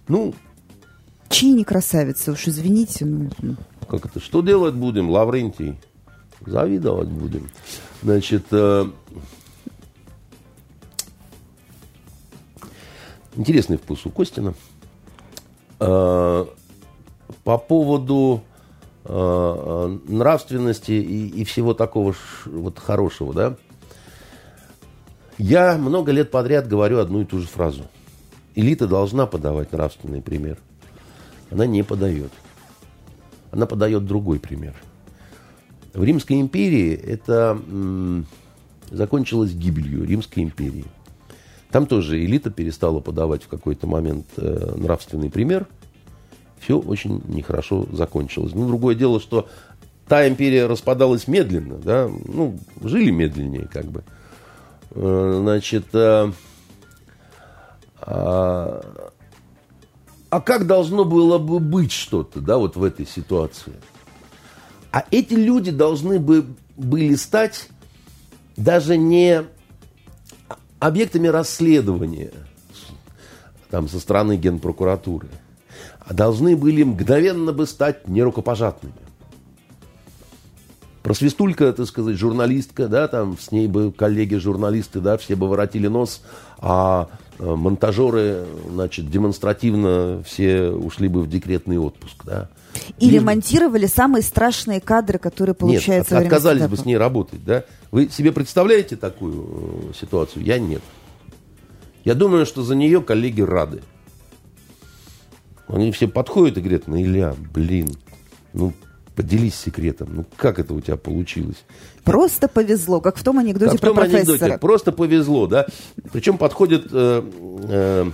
ну, Чьи не красавицы, уж извините. Ну, ну. Как это? Что делать будем, Лаврентий? Завидовать будем. Значит, э, интересный вкус у Костина. Э, по поводу э, нравственности и, и всего такого ш, вот хорошего, да. Я много лет подряд говорю одну и ту же фразу – элита должна подавать нравственный пример. Она не подает. Она подает другой пример. В Римской империи это закончилось гибелью Римской империи. Там тоже элита перестала подавать в какой-то момент э, нравственный пример. Все очень нехорошо закончилось. Ну, другое дело, что та империя распадалась медленно, да, ну, жили медленнее, как бы. Э, значит, э, а, а как должно было бы быть что-то, да, вот в этой ситуации? А эти люди должны бы были стать даже не объектами расследования там, со стороны Генпрокуратуры, а должны были мгновенно бы стать нерукопожатными. Просвистулька, так сказать, журналистка, да, там с ней бы коллеги-журналисты, да, все бы воротили нос, а Э, монтажеры, значит, демонстративно все ушли бы в декретный отпуск, да. Или Лишь... монтировали самые страшные кадры, которые получаются Нет, отказались бы с ней работать, да. Вы себе представляете такую э, ситуацию? Я нет. Я думаю, что за нее коллеги рады. Они все подходят и говорят, ну, Илья, блин, ну, Поделись секретом. Ну, как это у тебя получилось? Просто повезло, как в том анекдоте как про в том профессора. Анекдоте. Просто повезло, да. Причем подходят, э, э,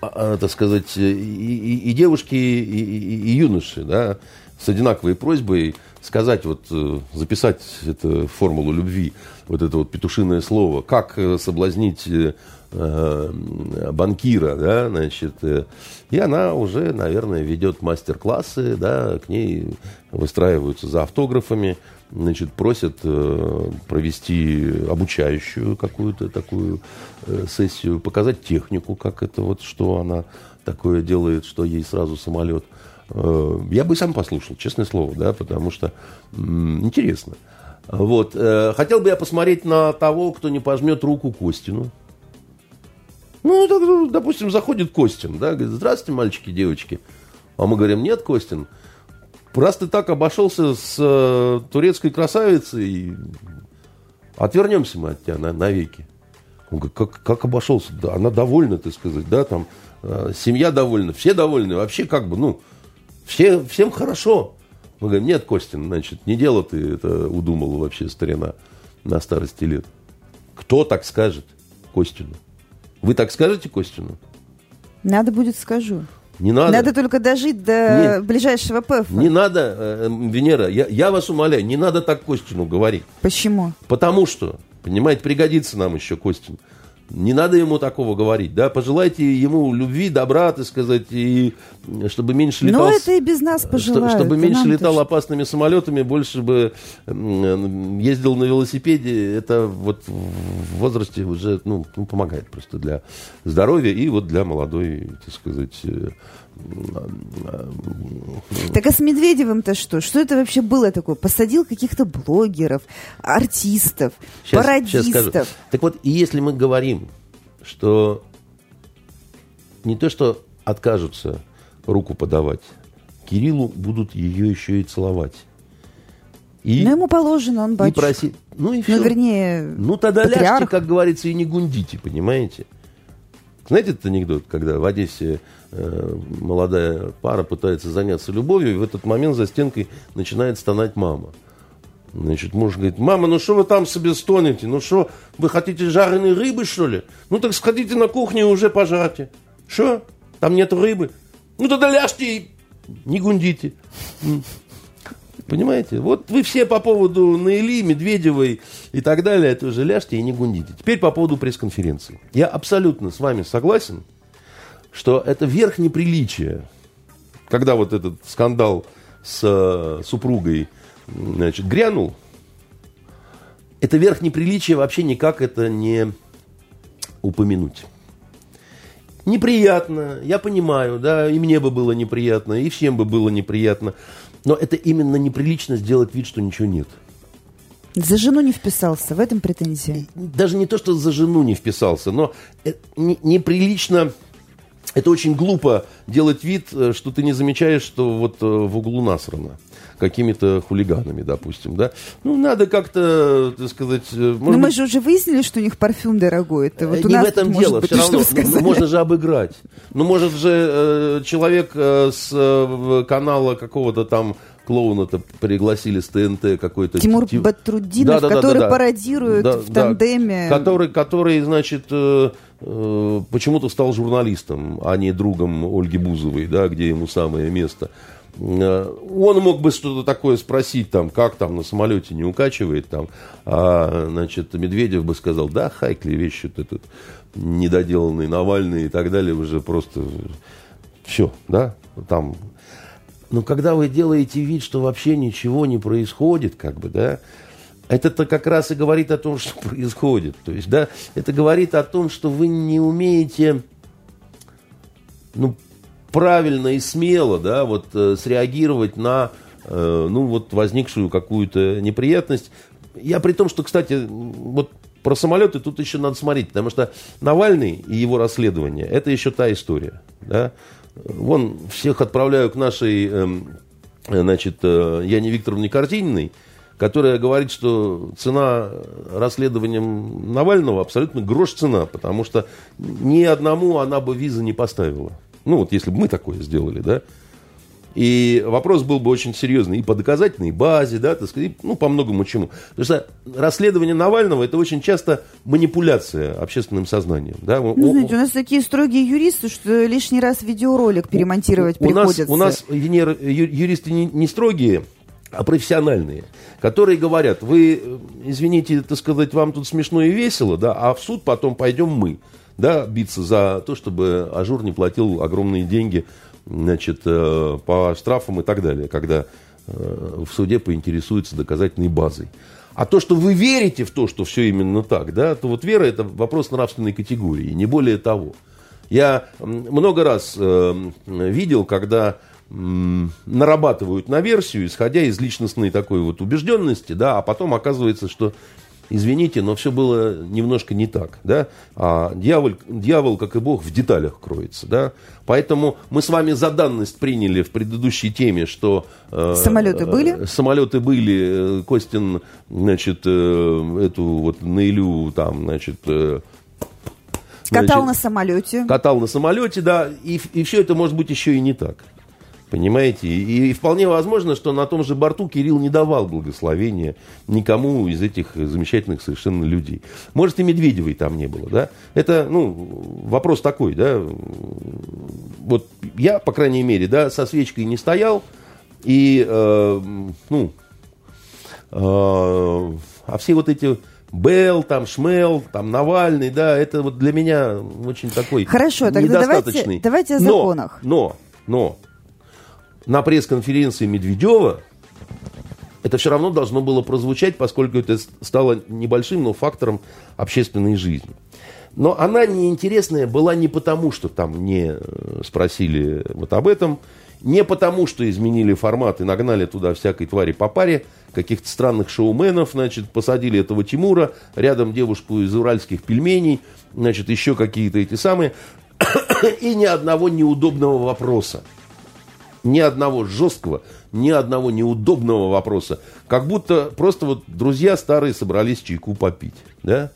э, так сказать, и, и, и девушки, и, и, и юноши, да, с одинаковой просьбой сказать, вот, э, записать эту формулу любви, вот это вот петушиное слово, как э, соблазнить э, банкира, да, значит, э, и она уже, наверное, ведет мастер-классы, да, к ней выстраиваются за автографами, значит, просят э, провести обучающую какую-то такую э, сессию, показать технику, как это вот, что она такое делает, что ей сразу самолет. Э, я бы сам послушал, честное слово, да, потому что интересно. Вот. Э, хотел бы я посмотреть на того, кто не пожмет руку Костину. Ну, так, допустим, заходит Костин, да, говорит, здравствуйте, мальчики, девочки. А мы говорим, нет, Костин, раз ты так обошелся с э, турецкой красавицей, отвернемся мы от тебя на, навеки. Он говорит, как, как обошелся? Да, она довольна, ты сказать, да, там, э, семья довольна, все довольны, вообще как бы, ну, все, всем хорошо. Мы говорим, нет, Костин, значит, не дело ты это удумал вообще, старина, на старости лет. Кто так скажет Костину? Вы так скажете Костину? Надо будет скажу. Не надо. Надо только дожить до Нет. ближайшего ПЭФ. Не надо, э, Венера, я, я вас умоляю, не надо так Костину говорить. Почему? Потому что, понимаете, пригодится нам еще Костин. Не надо ему такого говорить, да, пожелайте ему любви, добра, так сказать, и чтобы меньше летал... Ну, это и без нас пожелают. Чтобы меньше летал тоже. опасными самолетами, больше бы ездил на велосипеде, это вот в возрасте уже, ну, ну, помогает просто для здоровья и вот для молодой, так сказать, э, так а с Медведевым-то что? Что это вообще было такое? Посадил каких-то блогеров, артистов, сейчас, пародистов. Сейчас скажу. Так вот, если мы говорим, что не то, что откажутся руку подавать, Кириллу будут ее еще и целовать. И, ну, ему положено, он батюшка. И проси... Ну, и все. Ну, вернее, Ну, тогда патриарх. ляжьте, как говорится, и не гундите, понимаете? Знаете этот анекдот, когда в Одессе э, молодая пара пытается заняться любовью, и в этот момент за стенкой начинает стонать мама. Значит, муж говорит, мама, ну что вы там себе стонете? Ну что, вы хотите жареной рыбы, что ли? Ну так сходите на кухню и уже пожарьте. Что? Там нет рыбы? Ну тогда ляжьте и не гундите. Понимаете? Вот вы все по поводу Наили, Медведевой и так далее, это уже ляжьте и не гундите. Теперь по поводу пресс-конференции. Я абсолютно с вами согласен, что это верх неприличия. Когда вот этот скандал с э, супругой значит, грянул, это верх неприличия вообще никак это не упомянуть. Неприятно, я понимаю, да, и мне бы было неприятно, и всем бы было неприятно. Но это именно неприлично сделать вид, что ничего нет. За жену не вписался, в этом претензия. Даже не то, что за жену не вписался, но неприлично, это очень глупо делать вид, э, что ты не замечаешь, что вот э, в углу насрано какими-то хулиганами, допустим, да. Ну, надо как-то, так сказать... Э, Но быть... мы же уже выяснили, что у них парфюм дорогой. Это вот не в этом дело, быть, все равно. Ну, можно же обыграть. Ну, может же э, человек э, с э, канала какого-то там клоуна-то пригласили с ТНТ какой-то... Тимур Тим... Батрудинов, да, да, который да, да, пародирует да, в тандеме... Да, который, который, значит, э, э, почему-то стал журналистом, а не другом Ольги Бузовой, да, где ему самое место. Э, он мог бы что-то такое спросить, там, как там на самолете не укачивает, там, а, значит, Медведев бы сказал, да, Хайкли, вещь вот этот недоделанный Навальный и так далее, уже просто все, да, там. Но когда вы делаете вид, что вообще ничего не происходит, как бы, да, это-то как раз и говорит о том, что *laughs* происходит. То есть, да, это говорит о том, что вы не умеете, ну, правильно и смело, да, вот э, среагировать на, э, ну, вот возникшую какую-то неприятность. Я при том, что, кстати, вот про самолеты тут еще надо смотреть, потому что Навальный и его расследование, это еще та история, да. Вон, всех отправляю к нашей, э, значит, э, Яне Викторовне Картининой, которая говорит, что цена расследованием Навального абсолютно грош цена, потому что ни одному она бы визы не поставила. Ну, вот если бы мы такое сделали, да. И вопрос был бы очень серьезный и по доказательной базе, да, так сказать, ну, по многому чему. Потому что расследование Навального – это очень часто манипуляция общественным сознанием. Да? Ну, знаете, у нас такие строгие юристы, что лишний раз видеоролик перемонтировать у, приходится. У нас, у нас юристы не, не строгие, а профессиональные, которые говорят, вы, извините, так сказать, вам тут смешно и весело, да, а в суд потом пойдем мы. да, биться за то, чтобы Ажур не платил огромные деньги значит, э, по штрафам и так далее, когда э, в суде поинтересуется доказательной базой. А то, что вы верите в то, что все именно так, да, то вот вера это вопрос нравственной категории, не более того. Я много раз э, видел, когда нарабатывают на версию, исходя из личностной такой вот убежденности, да, а потом оказывается, что извините, но все было немножко не так, да, а дьявол, дьявол, как и Бог, в деталях кроется, да, поэтому мы с вами за данность приняли в предыдущей теме, что... Э, самолеты были? Э, самолеты были, э, Костин, значит, э, эту вот Наилю там, значит... Э, Катал значит, на самолете. Катал на самолете, да, и, и все это может быть еще и не так. Понимаете? И, и вполне возможно, что на том же борту Кирилл не давал благословения никому из этих замечательных совершенно людей. Может, и Медведевой там не было, да? Это, ну, вопрос такой, да? Вот я, по крайней мере, да, со свечкой не стоял, и, э, ну, э, а все вот эти Белл, там, Шмел, там, Навальный, да, это вот для меня очень такой Хорошо, тогда давайте, давайте о законах. Но, но, но на пресс-конференции Медведева это все равно должно было прозвучать, поскольку это стало небольшим, но фактором общественной жизни. Но она неинтересная была не потому, что там не э, спросили вот об этом, не потому, что изменили формат и нагнали туда всякой твари по паре, каких-то странных шоуменов, значит, посадили этого Тимура, рядом девушку из уральских пельменей, значит, еще какие-то эти самые, *coughs* и ни одного неудобного вопроса. Ни одного жесткого, ни одного неудобного вопроса. Как будто просто вот друзья старые собрались чайку попить. Да?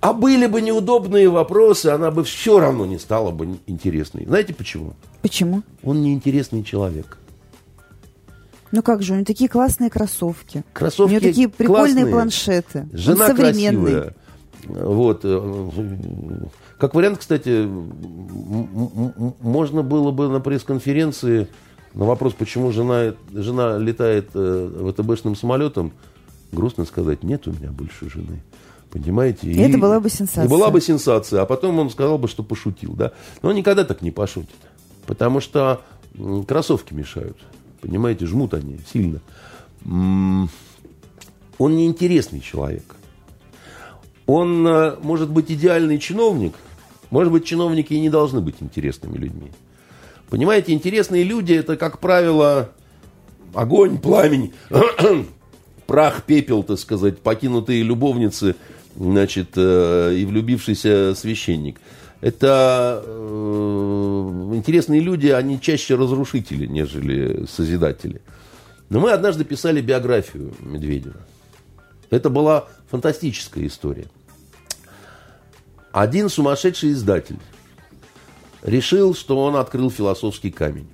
А были бы неудобные вопросы, она бы все равно не стала бы интересной. Знаете почему? Почему? Он неинтересный человек. Ну как же, у него такие классные кроссовки. Кроссовки У него такие прикольные классные. планшеты. Жена Он современный. красивая. Вот. Э, как вариант, кстати, можно было бы на пресс-конференции на вопрос, почему жена, жена летает э, ВТБшным самолетом, грустно сказать, нет у меня больше жены. Понимаете? И это была бы сенсация. И была бы сенсация. А потом он сказал бы, что пошутил. Да? Но он никогда так не пошутит. Потому что кроссовки мешают. Понимаете, жмут они сильно. Он неинтересный человек. Он э, может быть идеальный чиновник, может быть, чиновники и не должны быть интересными людьми. Понимаете, интересные люди это, как правило, огонь, пламень, *clears throat* прах, пепел, так сказать, покинутые любовницы, значит, э, и влюбившийся священник. Это э, интересные люди, они чаще разрушители, нежели созидатели. Но мы однажды писали биографию Медведева. Это была фантастическая история. Один сумасшедший издатель решил, что он открыл философский камень.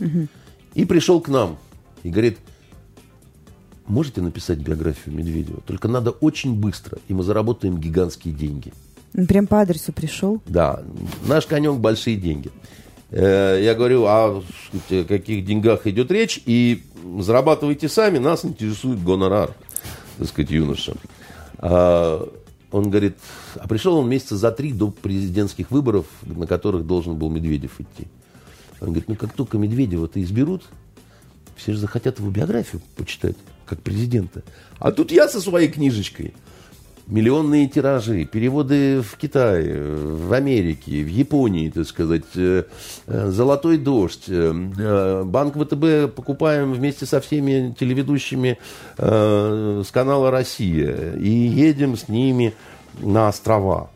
Угу. И пришел к нам и говорит, можете написать биографию Медведева, только надо очень быстро, и мы заработаем гигантские деньги. прям по адресу пришел? Да, наш конек большие деньги. Э, я говорю, а о каких деньгах идет речь, и зарабатывайте сами, нас интересует гонорар, так сказать, юноша. А, он говорит, а пришел он месяца за три до президентских выборов, на которых должен был Медведев идти. Он говорит, ну как только Медведева-то изберут, все же захотят его биографию почитать, как президента. А тут я со своей книжечкой. Миллионные тиражи, переводы в Китае, в Америке, в Японии, так сказать, э, э, «Золотой дождь», э, Банк ВТБ покупаем вместе со всеми телеведущими с канала «Россия» и едем с ними на острова,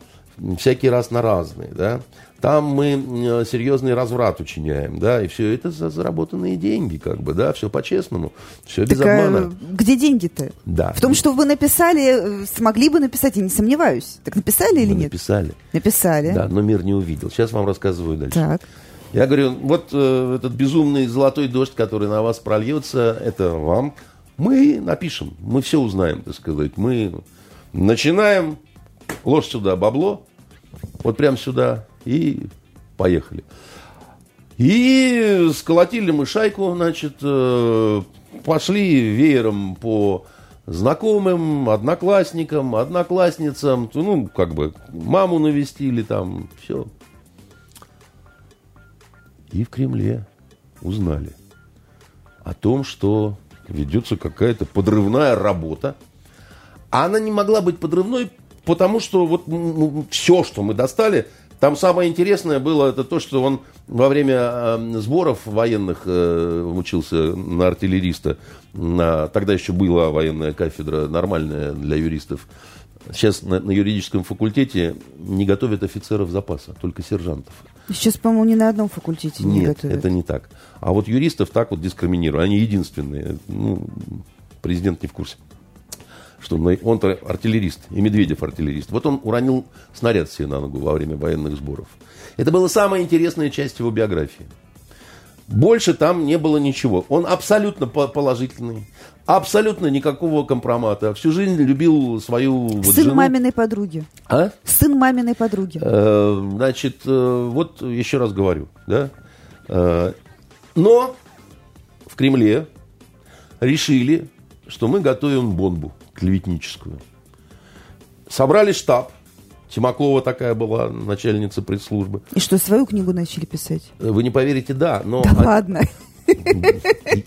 всякий раз на разные, да. Там мы серьезный разврат учиняем, да, и все это за заработанные деньги, как бы, да, все по-честному, все без так, а обмана. где деньги-то? Да. В том, что вы написали, э, смогли бы написать, я не сомневаюсь. Так написали или мы нет? Написали. Написали. Да, но мир не увидел. Сейчас вам рассказываю дальше. Так. Я говорю, вот э, этот безумный золотой дождь, который на вас прольется, это вам. Мы напишем, мы все узнаем, так сказать. Мы начинаем, ложь сюда, бабло, вот прям сюда, и поехали. И сколотили мы шайку, значит, э, пошли веером по знакомым, одноклассникам, одноклассницам, ну, как бы, маму навестили там, все. И в Кремле узнали о том, что ведется какая-то подрывная работа. А она не могла быть подрывной, потому что вот ну, все, что мы достали, там самое интересное было это то, что он во время э, сборов военных э, учился на артиллериста. На, тогда еще была военная кафедра нормальная для юристов. Сейчас на, на юридическом факультете не готовят офицеров запаса, только сержантов. Сейчас, по-моему, ни на одном факультете не Нет, готовят. это не так. А вот юристов так вот дискриминируют. Они единственные. Ну, президент не в курсе что он артиллерист, и Медведев артиллерист. Вот он уронил снаряд себе на ногу во время военных сборов. Это была самая интересная часть его биографии. Больше там не было ничего. Он абсолютно положительный, абсолютно никакого компромата. Всю жизнь любил свою вот Сын жену. маминой подруги. А? Сын маминой подруги. Э, значит, э, вот еще раз говорю, да. Э, но в Кремле решили, что мы готовим бомбу клеветническую. Собрали штаб. Тимакова такая была начальница пресс-службы. И что, свою книгу начали писать? Вы не поверите, да. Но да ладно. И,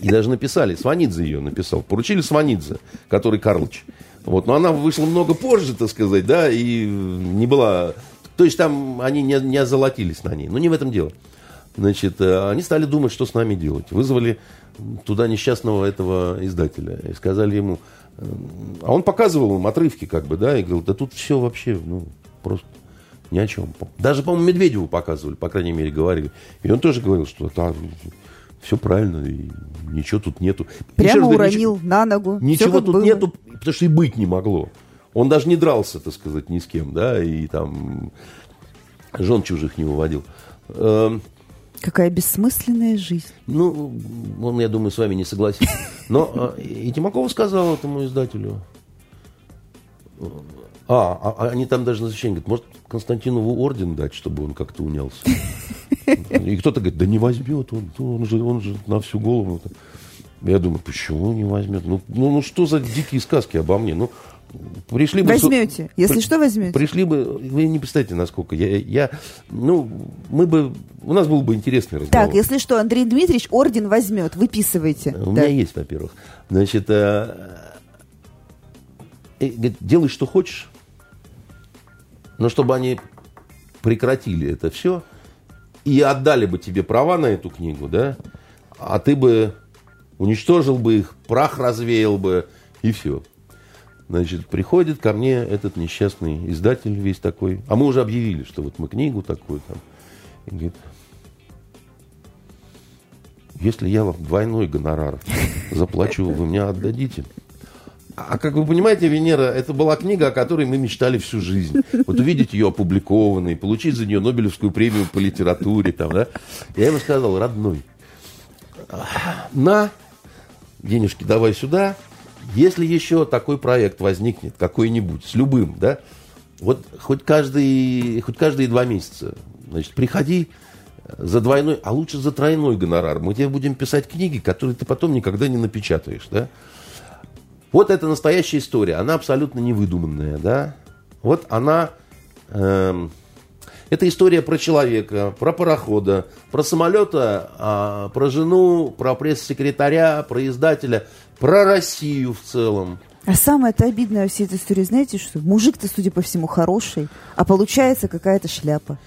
и даже написали. Сванидзе ее написал. Поручили Сванидзе, который Карлыч. Вот. Но она вышла много позже, так сказать, да, и не была... То есть там они не, не озолотились на ней. Но не в этом дело. Значит, э, они стали думать, что с нами делать. Вызвали туда несчастного этого издателя и сказали ему, а он показывал им отрывки, как бы, да, и говорил, да тут все вообще, ну, просто ни о чем. Даже, по-моему, Медведеву показывали, по крайней мере, говорили. И он тоже говорил, что да, все правильно, и ничего тут нету. Прямо раз, уронил ничего, на ногу. Ничего тут было. нету, потому что и быть не могло. Он даже не дрался, так сказать, ни с кем, да, и там жен чужих не выводил. Какая бессмысленная жизнь. Ну, он, я думаю, с вами не согласится. Но э, и Тимакова сказал этому издателю. А, а, а они там даже на заключение говорят, может, Константинову орден дать, чтобы он как-то унялся. И кто-то говорит, да не возьмет, он, он, же, он же на всю голову. Я думаю, почему не возьмет? Ну, ну, ну что за дикие сказки обо мне? Ну, Пришли бы... Возьмете. Если при, что, возьмете. Пришли бы... Вы не представляете, насколько. Я, я, ну, мы бы... У нас был бы интересный разговор. Так, если что, Андрей Дмитриевич орден возьмет. Выписывайте. У да. меня есть, во-первых. Значит, э, э, делай, что хочешь. Но чтобы они прекратили это все и отдали бы тебе права на эту книгу, да, а ты бы уничтожил бы их, прах развеял бы, и все. Значит, приходит ко мне этот несчастный издатель весь такой. А мы уже объявили, что вот мы книгу такую там. И говорит, если я вам двойной гонорар заплачу, вы мне отдадите. А как вы понимаете, Венера, это была книга, о которой мы мечтали всю жизнь. Вот увидеть ее опубликованной, получить за нее Нобелевскую премию по литературе. Там, да? Я ему сказал, родной, на, денежки давай сюда, если еще такой проект возникнет, какой-нибудь, с любым, да, вот хоть каждые, хоть каждые два месяца, значит, приходи за двойной, а лучше за тройной гонорар. Мы тебе будем писать книги, которые ты потом никогда не напечатаешь, да. Вот это настоящая история, она абсолютно невыдуманная, да. Вот она, э, это история про человека, про парохода, про самолета, а, про жену, про пресс-секретаря, про издателя про Россию в целом. А самое-то обидное во всей этой истории, знаете, что мужик-то, судя по всему, хороший, а получается какая-то шляпа.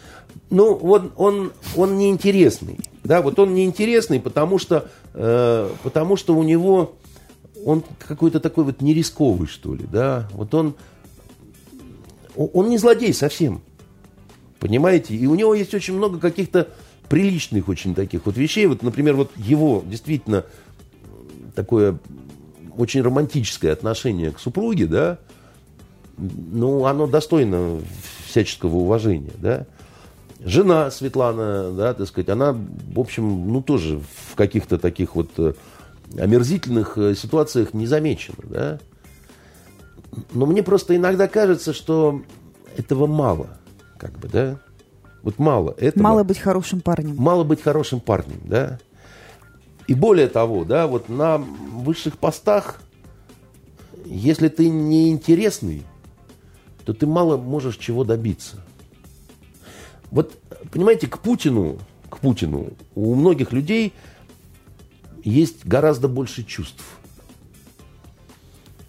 Ну, вот он, он неинтересный. Да, вот он неинтересный, потому что, э, потому что у него он какой-то такой вот нерисковый, что ли, да. Вот он, он не злодей совсем, понимаете? И у него есть очень много каких-то приличных очень таких вот вещей. Вот, например, вот его действительно такое очень романтическое отношение к супруге, да, ну, оно достойно всяческого уважения, да. Жена Светлана, да, так сказать, она, в общем, ну, тоже в каких-то таких вот э, омерзительных э, ситуациях не замечена, да. Но мне просто иногда кажется, что этого мало, как бы, да. Вот мало этого. Мало быть хорошим парнем. Мало быть хорошим парнем, да. И более того, да, вот на высших постах если ты не интересный, то ты мало можешь чего добиться. Вот, понимаете, к Путину, к Путину у многих людей есть гораздо больше чувств.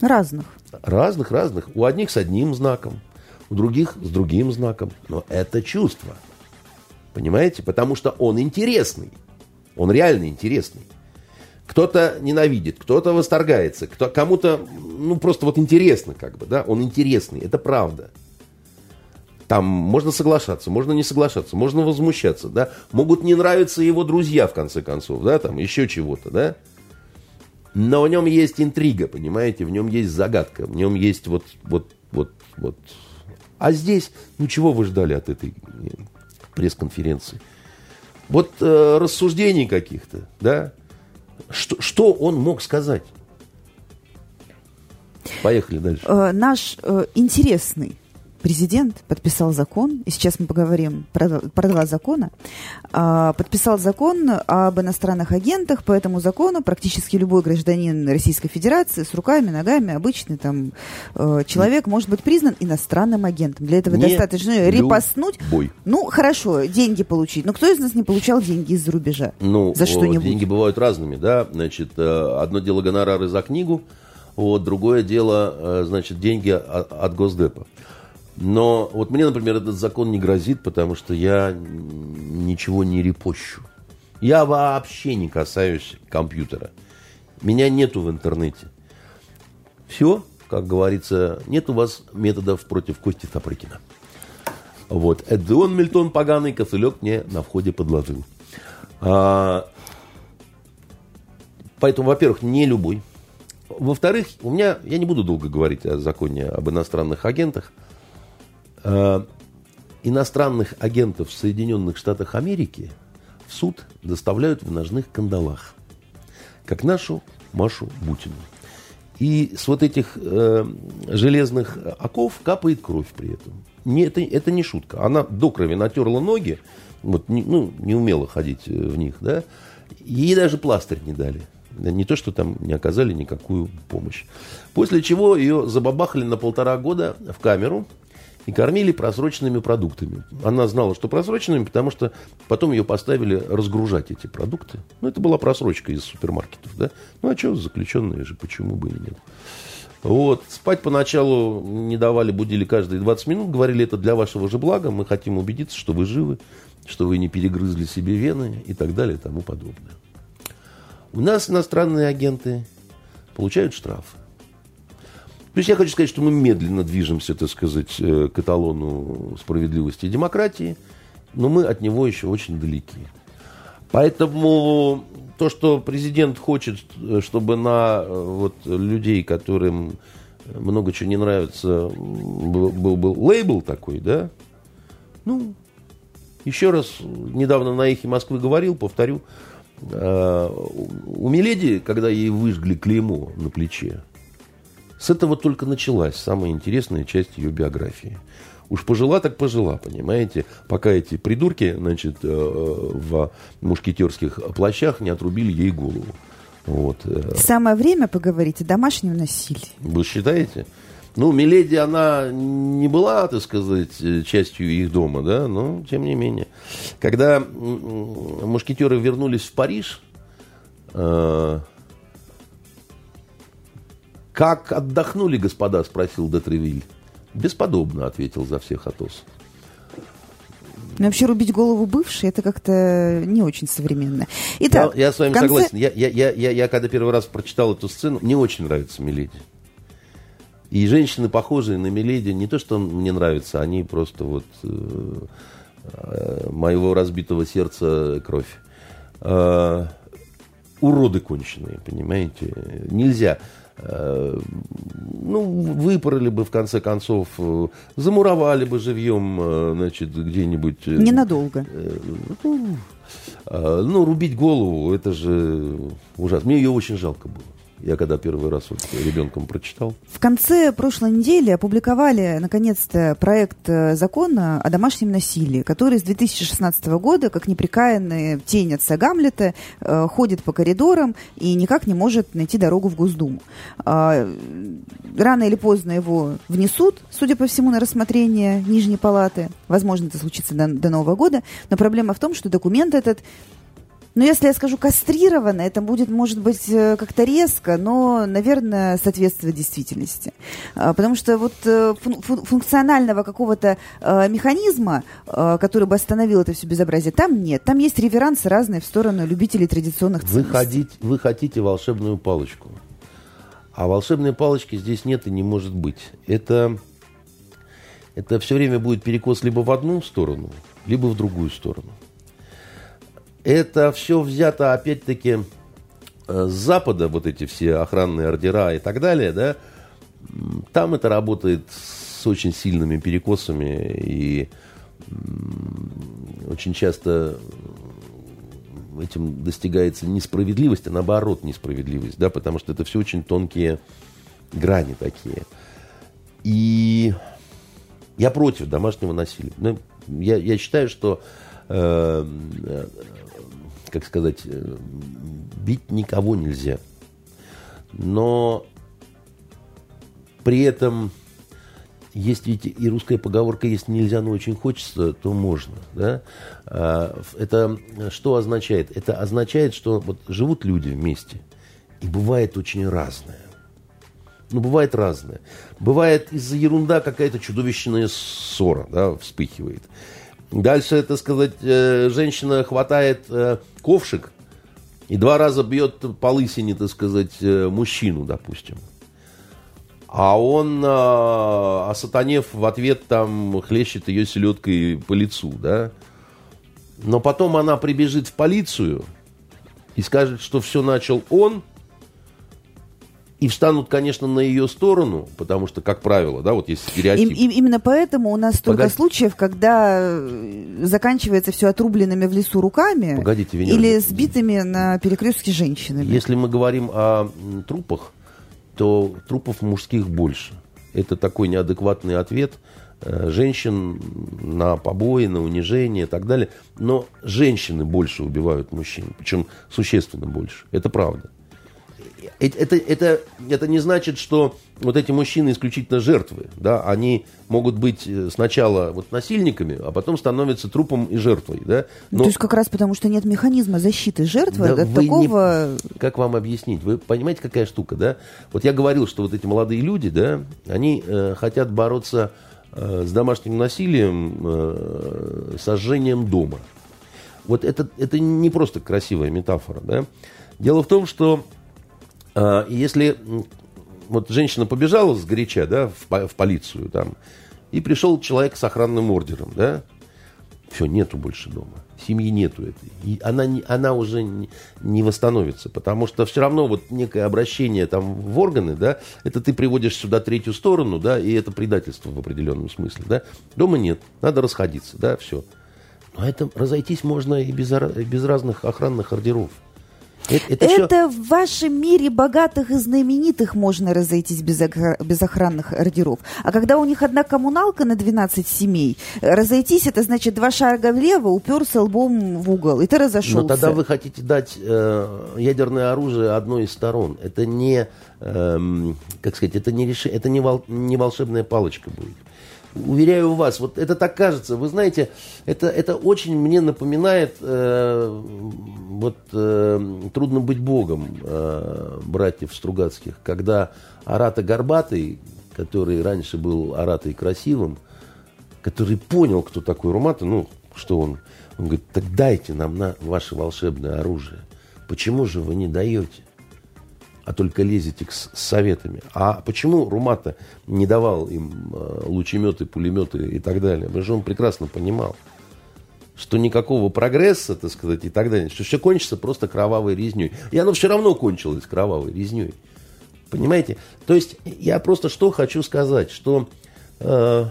Разных. Разных, разных. У одних с одним знаком, у других с другим знаком. Но это чувство. Понимаете? Потому что он интересный. Он реально интересный. Кто-то ненавидит, кто-то восторгается, кто, кому-то, ну, просто вот интересно, как бы, да, он интересный, это правда. Там можно соглашаться, можно не соглашаться, можно возмущаться, да. Могут не нравиться его друзья, в конце концов, да, там еще чего-то, да. Но в нем есть интрига, понимаете, в нем есть загадка, в нем есть вот, вот, вот, вот. А здесь, ну чего вы ждали от этой э, пресс-конференции? Вот э, рассуждений каких-то, да, что, что он мог сказать? Поехали дальше. Э, наш э, интересный президент подписал закон, и сейчас мы поговорим про, про два закона, а, подписал закон об иностранных агентах, по этому закону практически любой гражданин Российской Федерации с руками, ногами, обычный там э, человек может быть признан иностранным агентом. Для этого не достаточно репостнуть. Бой. Ну, хорошо, деньги получить. Но кто из нас не получал деньги из-за рубежа? Ну, за что-нибудь? Деньги бывают разными, да. Значит, э, одно дело гонорары за книгу, вот, другое дело, э, значит, деньги от Госдепа. Но вот мне, например, этот закон не грозит, потому что я ничего не репощу. Я вообще не касаюсь компьютера. Меня нету в интернете. Все, как говорится, нет у вас методов против Кости Сапрыкина. Вот. Это он, Мильтон, поганый косылек мне на входе подложил. А, поэтому, во-первых, не любой. Во-вторых, у меня, я не буду долго говорить о законе об иностранных агентах – иностранных агентов в Соединенных Штатах Америки в суд доставляют в ножных кандалах, как нашу Машу Бутину. И с вот этих э, железных оков капает кровь при этом. Не, это, это не шутка. Она до крови натерла ноги, вот, не, ну, не умела ходить э, в них, да, ей даже пластырь не дали. Не то, что там не оказали никакую помощь. После чего ее забабахали на полтора года в камеру, и кормили просроченными продуктами. Она знала, что просроченными, потому что потом ее поставили разгружать эти продукты. Ну, это была просрочка из супермаркетов, да? Ну, а что, заключенные же, почему бы и нет? Вот. Спать поначалу не давали, будили каждые 20 минут, говорили, это для вашего же блага, мы хотим убедиться, что вы живы, что вы не перегрызли себе вены и так далее и тому подобное. У нас иностранные агенты получают штрафы. То есть я хочу сказать, что мы медленно движемся, так сказать, э, к эталону справедливости и демократии, но мы от него еще очень далеки. Поэтому то, что президент хочет, э, чтобы на э, вот, людей, которым много чего не нравится, был, был, был лейбл такой, да, ну, еще раз, недавно на эхе Москвы говорил, повторю, у Миледи, когда ей выжгли клеймо на плече, с этого только началась самая интересная часть ее биографии. Уж пожила так пожила, понимаете, пока эти придурки, значит, э, в мушкетерских плащах не отрубили ей голову. Вот. Э. Самое время поговорить о домашнем насилии. Вы считаете? Ну, Миледи, она не была, так сказать, частью их дома, да, но тем не менее. Когда мушкетеры вернулись в Париж, э, «Как отдохнули, господа?» – спросил Детревиль. «Бесподобно», – ответил за всех Атос. Но вообще рубить голову бывшей, это как-то не очень современно. Итак, я, я с вами конце... согласен. Я, я, я, я, я когда первый раз прочитал эту сцену, мне очень нравится Миледи. И женщины, похожие на Миледи, не то, что мне нравится, они просто вот э, э, моего разбитого сердца кровь. Э, уроды конченые, понимаете? Нельзя. Э, ну, выпороли бы, в конце концов, э, замуровали бы живьем, э, значит, где-нибудь... Ненадолго. Ну, ну, рубить голову, это же ужасно. Мне ее очень жалко было. Я когда первый раз вот ребенком прочитал. В конце прошлой недели опубликовали, наконец-то, проект э, закона о домашнем насилии, который с 2016 года, как неприкаянная тень отца Гамлета, э, ходит по коридорам и никак не может найти дорогу в Госдуму. А, рано или поздно его внесут, судя по всему, на рассмотрение Нижней Палаты. Возможно, это случится до, до Нового года. Но проблема в том, что документ этот ну, если я скажу кастрировано, это будет, может быть, э, как-то резко, но, наверное, соответствует действительности. А, потому что вот э, функционального какого-то э, механизма, который бы остановил это все безобразие, там нет. Там есть реверансы разные в сторону любителей традиционных ценностей. Вы, ходите, вы хотите волшебную палочку. А волшебной палочки здесь нет и не может быть. Это, это все время будет перекос либо в одну сторону, либо в другую сторону. Это все взято, опять-таки, э, с Запада, вот эти все охранные ордера и так далее, да, там это работает с очень сильными перекосами и очень часто этим достигается несправедливость, а наоборот несправедливость, да, потому что это все очень тонкие грани такие. И я против домашнего насилия. Ну, я, я считаю, что э, как сказать, э, бить никого нельзя. Но при этом есть ведь и русская поговорка, если нельзя, но очень хочется, то можно. Да? А, это что означает? Это означает, что вот живут люди вместе, и бывает очень разное. Ну, бывает разное. Бывает из-за ерунда какая-то чудовищная ссора да, вспыхивает. Дальше, это сказать, э, женщина хватает э, ковшик и два раза бьет по лысине, так сказать, э, мужчину, допустим. А он, осатанев в ответ, там, хлещет ее селедкой по лицу, да. Но потом она прибежит в полицию и скажет, что все начал он, и встанут, конечно, на ее сторону, потому что, как правило, да, вот есть стереотип. И, и, именно поэтому у нас столько Погоди. случаев, когда э, заканчивается все отрубленными в лесу руками Погодите, Венера. или сбитыми на перекрестке женщинами. Если мы говорим о трупах, то трупов мужских больше. Это такой неадекватный ответ э, женщин на побои, на унижение и так далее. Но женщины больше убивают мужчин, причем существенно больше. Это правда это, это, это не значит, что вот эти мужчины исключительно жертвы. Да? Они могут быть э, сначала вот насильниками, а потом становятся трупом и жертвой. Да? Но... То есть как раз потому, что нет механизма защиты жертвы да от такого... Не... Как вам объяснить? Вы понимаете, какая штука? Да? Вот я говорил, что вот эти молодые люди, да, они э, хотят бороться э, с домашним насилием, э, сожжением дома. Вот это, это не просто красивая метафора. Да? Дело в том, что если вот женщина побежала с горяча, да, в, в полицию там, и пришел человек с охранным ордером, да, все, нету больше дома. Семьи нету этой. И она, она уже не, не восстановится, потому что все равно вот некое обращение там в органы, да, это ты приводишь сюда третью сторону, да, и это предательство в определенном смысле, да. Дома нет, надо расходиться, да, все. Но это разойтись можно и без, без разных охранных ордеров. Это, это, это в вашем мире богатых и знаменитых можно разойтись без, без охранных ордеров. А когда у них одна коммуналка на 12 семей, разойтись это значит два шага влево, уперся лбом в угол, и ты разошелся. Но тогда вы хотите дать э, ядерное оружие одной из сторон. Это не, э, как сказать, это не, реши, это не, вол, не волшебная палочка будет. Уверяю вас, вот это так кажется. Вы знаете, это, это очень мне напоминает э, вот э, «Трудно быть Богом» э, братьев Стругацких, когда Арата Горбатый, который раньше был Аратой Красивым, который понял, кто такой Румата, ну, что он, он говорит, так дайте нам на ваше волшебное оружие. Почему же вы не даете? А только лезете с советами. А почему Румата не давал им э, лучеметы, пулеметы и так далее? Потому что он прекрасно понимал, что никакого прогресса, так сказать, и так далее, что все кончится просто кровавой резней. И оно все равно кончилось кровавой резней. Понимаете? То есть я просто что хочу сказать, что э,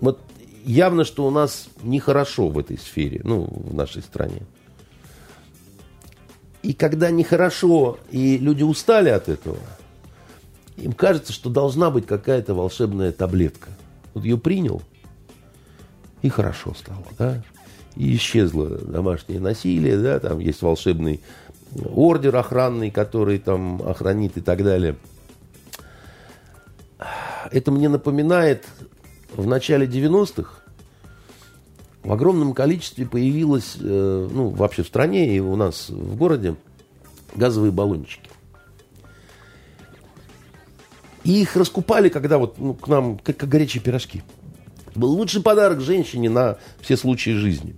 вот явно, что у нас нехорошо в этой сфере, ну, в нашей стране. И когда нехорошо, и люди устали от этого, им кажется, что должна быть какая-то волшебная таблетка. Вот ее принял, и хорошо стало, да. И исчезло домашнее насилие, да, там есть волшебный ордер охранный, который там охранит и так далее. Это мне напоминает в начале 90-х в огромном количестве появилось, э, ну, вообще в стране и у нас в городе газовые баллончики. И их раскупали, когда вот ну, к нам, как, как горячие пирожки. Был лучший подарок женщине на все случаи жизни.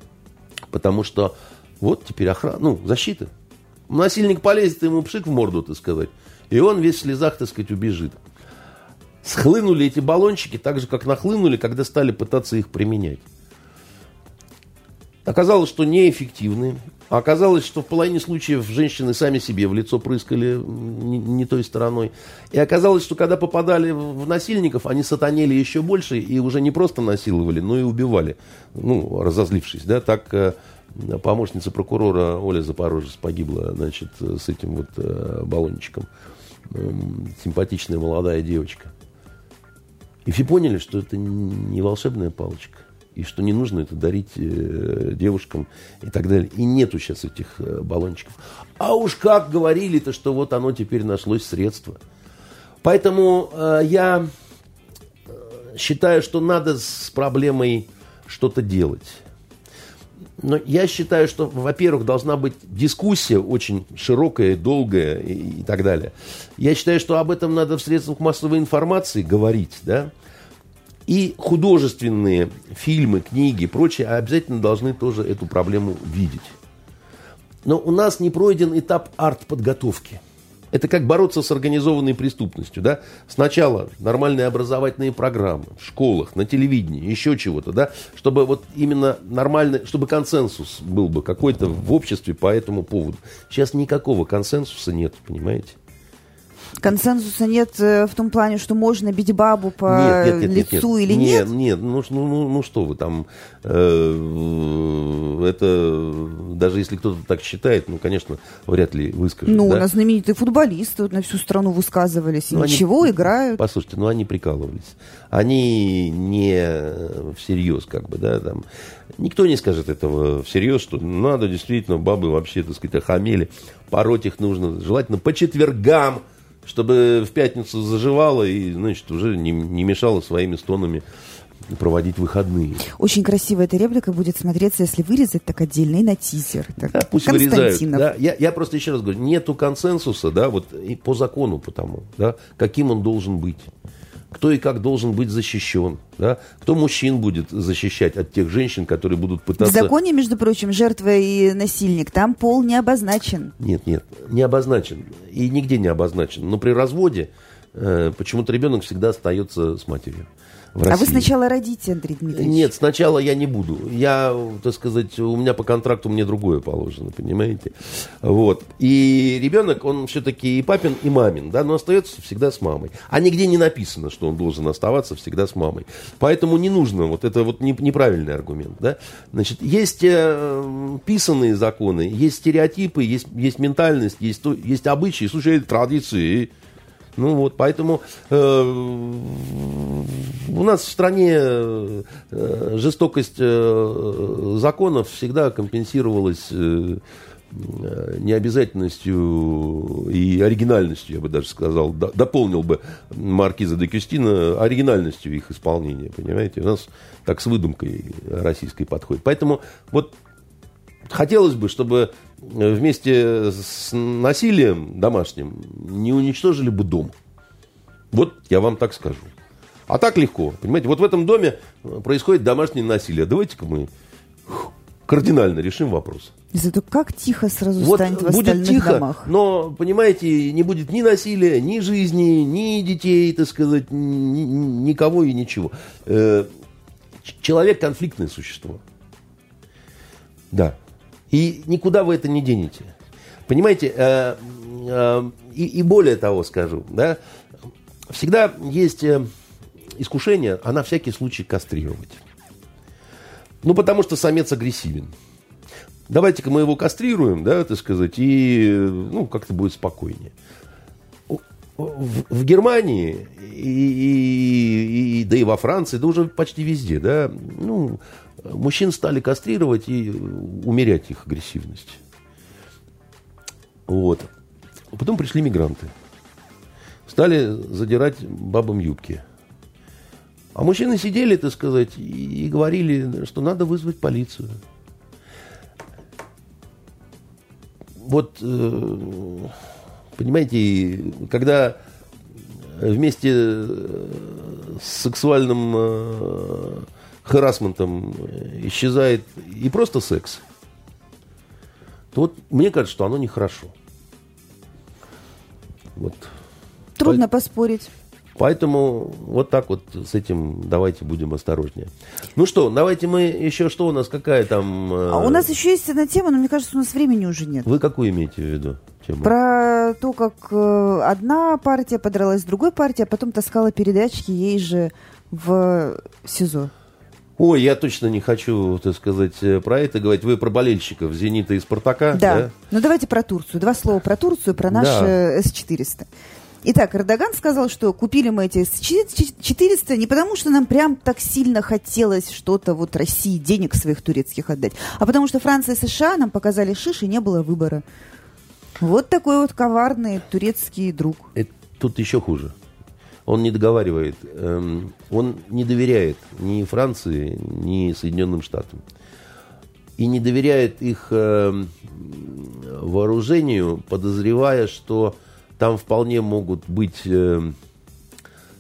Потому что вот теперь охрана, ну, защита. Насильник полезет, ему пшик в морду, так сказать. И он весь в слезах, так сказать, убежит. Схлынули эти баллончики так же, как нахлынули, когда стали пытаться их применять. Оказалось, что неэффективны. Оказалось, что в половине случаев женщины сами себе в лицо прыскали не, не той стороной. И оказалось, что когда попадали в насильников, они сатанели еще больше и уже не просто насиловали, но и убивали, ну, разозлившись. Да? Так э, помощница прокурора Оля Запорожец погибла значит, с этим вот э, баллончиком. Симпатичная молодая девочка. И все поняли, что это не волшебная палочка и что не нужно это дарить э, девушкам и так далее. И нету сейчас этих э, баллончиков. А уж как говорили-то, что вот оно теперь нашлось средство. Поэтому э, я э, считаю, что надо с проблемой что-то делать. Но я считаю, что, во-первых, должна быть дискуссия очень широкая, долгая и, и так далее. Я считаю, что об этом надо в средствах массовой информации говорить, да, и художественные фильмы, книги и прочее обязательно должны тоже эту проблему видеть. Но у нас не пройден этап арт-подготовки. Это как бороться с организованной преступностью. Да? Сначала нормальные образовательные программы в школах, на телевидении, еще чего-то, да? чтобы вот именно нормальный, чтобы консенсус был бы какой-то в обществе по этому поводу. Сейчас никакого консенсуса нет, понимаете? Консенсуса нет э, в том плане, что можно бить бабу по нет, нет, нет, лицу нет, нет. или нет? Нет, нет, ну, ну, ну, что вы там, э, это даже если кто-то так считает, ну, конечно, вряд ли выскажет. Ну, да? у нас знаменитые футболисты вот на всю страну высказывались, и ну, ничего, они, играют. Послушайте, ну, они прикалывались. Они не всерьез, как бы, да, там. Никто не скажет этого всерьез, что надо действительно, бабы вообще, так сказать, охамели, пороть их нужно, желательно по четвергам, чтобы в пятницу заживало и, значит, уже не, не мешало своими стонами проводить выходные. Очень красиво эта реплика будет смотреться, если вырезать так отдельно и на тизер. Так. Да, пусть вырезают. Да. Я, я просто еще раз говорю, нету консенсуса, да, вот и по закону потому, да, каким он должен быть кто и как должен быть защищен, да? кто мужчин будет защищать от тех женщин, которые будут пытаться... В законе, между прочим, жертва и насильник, там пол не обозначен. Нет, нет, не обозначен. И нигде не обозначен. Но при разводе э, почему-то ребенок всегда остается с матерью в России. А вы сначала родите, Андрей Дмитриевич? Нет, сначала я не буду. Я, так сказать, у меня по контракту мне другое положено, понимаете? Вот. И ребенок, он все-таки и папин, и мамин, да, но остается всегда с мамой. А нигде не написано, что он должен оставаться всегда с мамой. Поэтому не нужно, вот это вот неправильный аргумент, да. Значит, есть э, писанные законы, есть стереотипы, есть, есть ментальность, есть, есть обычаи, слушай, традиции, ну вот, поэтому э, у нас в стране э, жестокость э, законов всегда компенсировалась э, необязательностью и оригинальностью, я бы даже сказал, дополнил бы Маркиза де Кюстина оригинальностью их исполнения, понимаете? У нас так с выдумкой российской подходит. Поэтому вот хотелось бы, чтобы вместе с насилием домашним не уничтожили бы дом. Вот я вам так скажу. А так легко. Понимаете, вот в этом доме происходит домашнее насилие. Давайте-ка мы кардинально решим вопрос. Зато как тихо сразу вот станет в будет тихо, домах. Но, понимаете, не будет ни насилия, ни жизни, ни детей, так сказать, ни, никого и ничего. Э, человек конфликтное существо. Да. И никуда вы это не денете. Понимаете, э, э, и, и более того скажу, да, всегда есть э, искушение, а на всякий случай кастрировать. Ну, потому что самец агрессивен. давайте-ка мы его кастрируем, да, так сказать, и, ну, как-то будет спокойнее. В, в Германии и, и, и, да и во Франции, да уже почти везде, да, ну, мужчин стали кастрировать и умерять их агрессивность. Вот. Потом пришли мигранты. Стали задирать бабам юбки. А мужчины сидели, так сказать, и говорили, что надо вызвать полицию. Вот, э, понимаете, когда вместе с сексуальным э, харасментом исчезает и просто секс, то вот мне кажется, что оно нехорошо. Вот. Трудно По... поспорить. Поэтому вот так вот с этим давайте будем осторожнее. Ну что, давайте мы еще что у нас, какая там... Э... А у нас еще есть одна тема, но мне кажется, у нас времени уже нет. Вы какую имеете в виду? Тему? Про то, как э, одна партия подралась с другой партией, а потом таскала передачки ей же в СИЗО. Ой, я точно не хочу, так сказать, э, про это говорить. Вы про болельщиков «Зенита» и «Спартака». Да. да? Ну, давайте про Турцию. Два слова про Турцию, про наш да. Э, С-400. Итак, Эрдоган сказал, что купили мы эти С-400 не потому, что нам прям так сильно хотелось что-то вот России, денег своих турецких отдать, а потому что Франция и США нам показали шиш, и не было выбора. Вот такой вот коварный турецкий друг. Это тут еще хуже. Он не договаривает, эм, он не доверяет ни Франции, ни Соединенным Штатам. И не доверяет их эм, вооружению, подозревая, что там вполне могут быть э,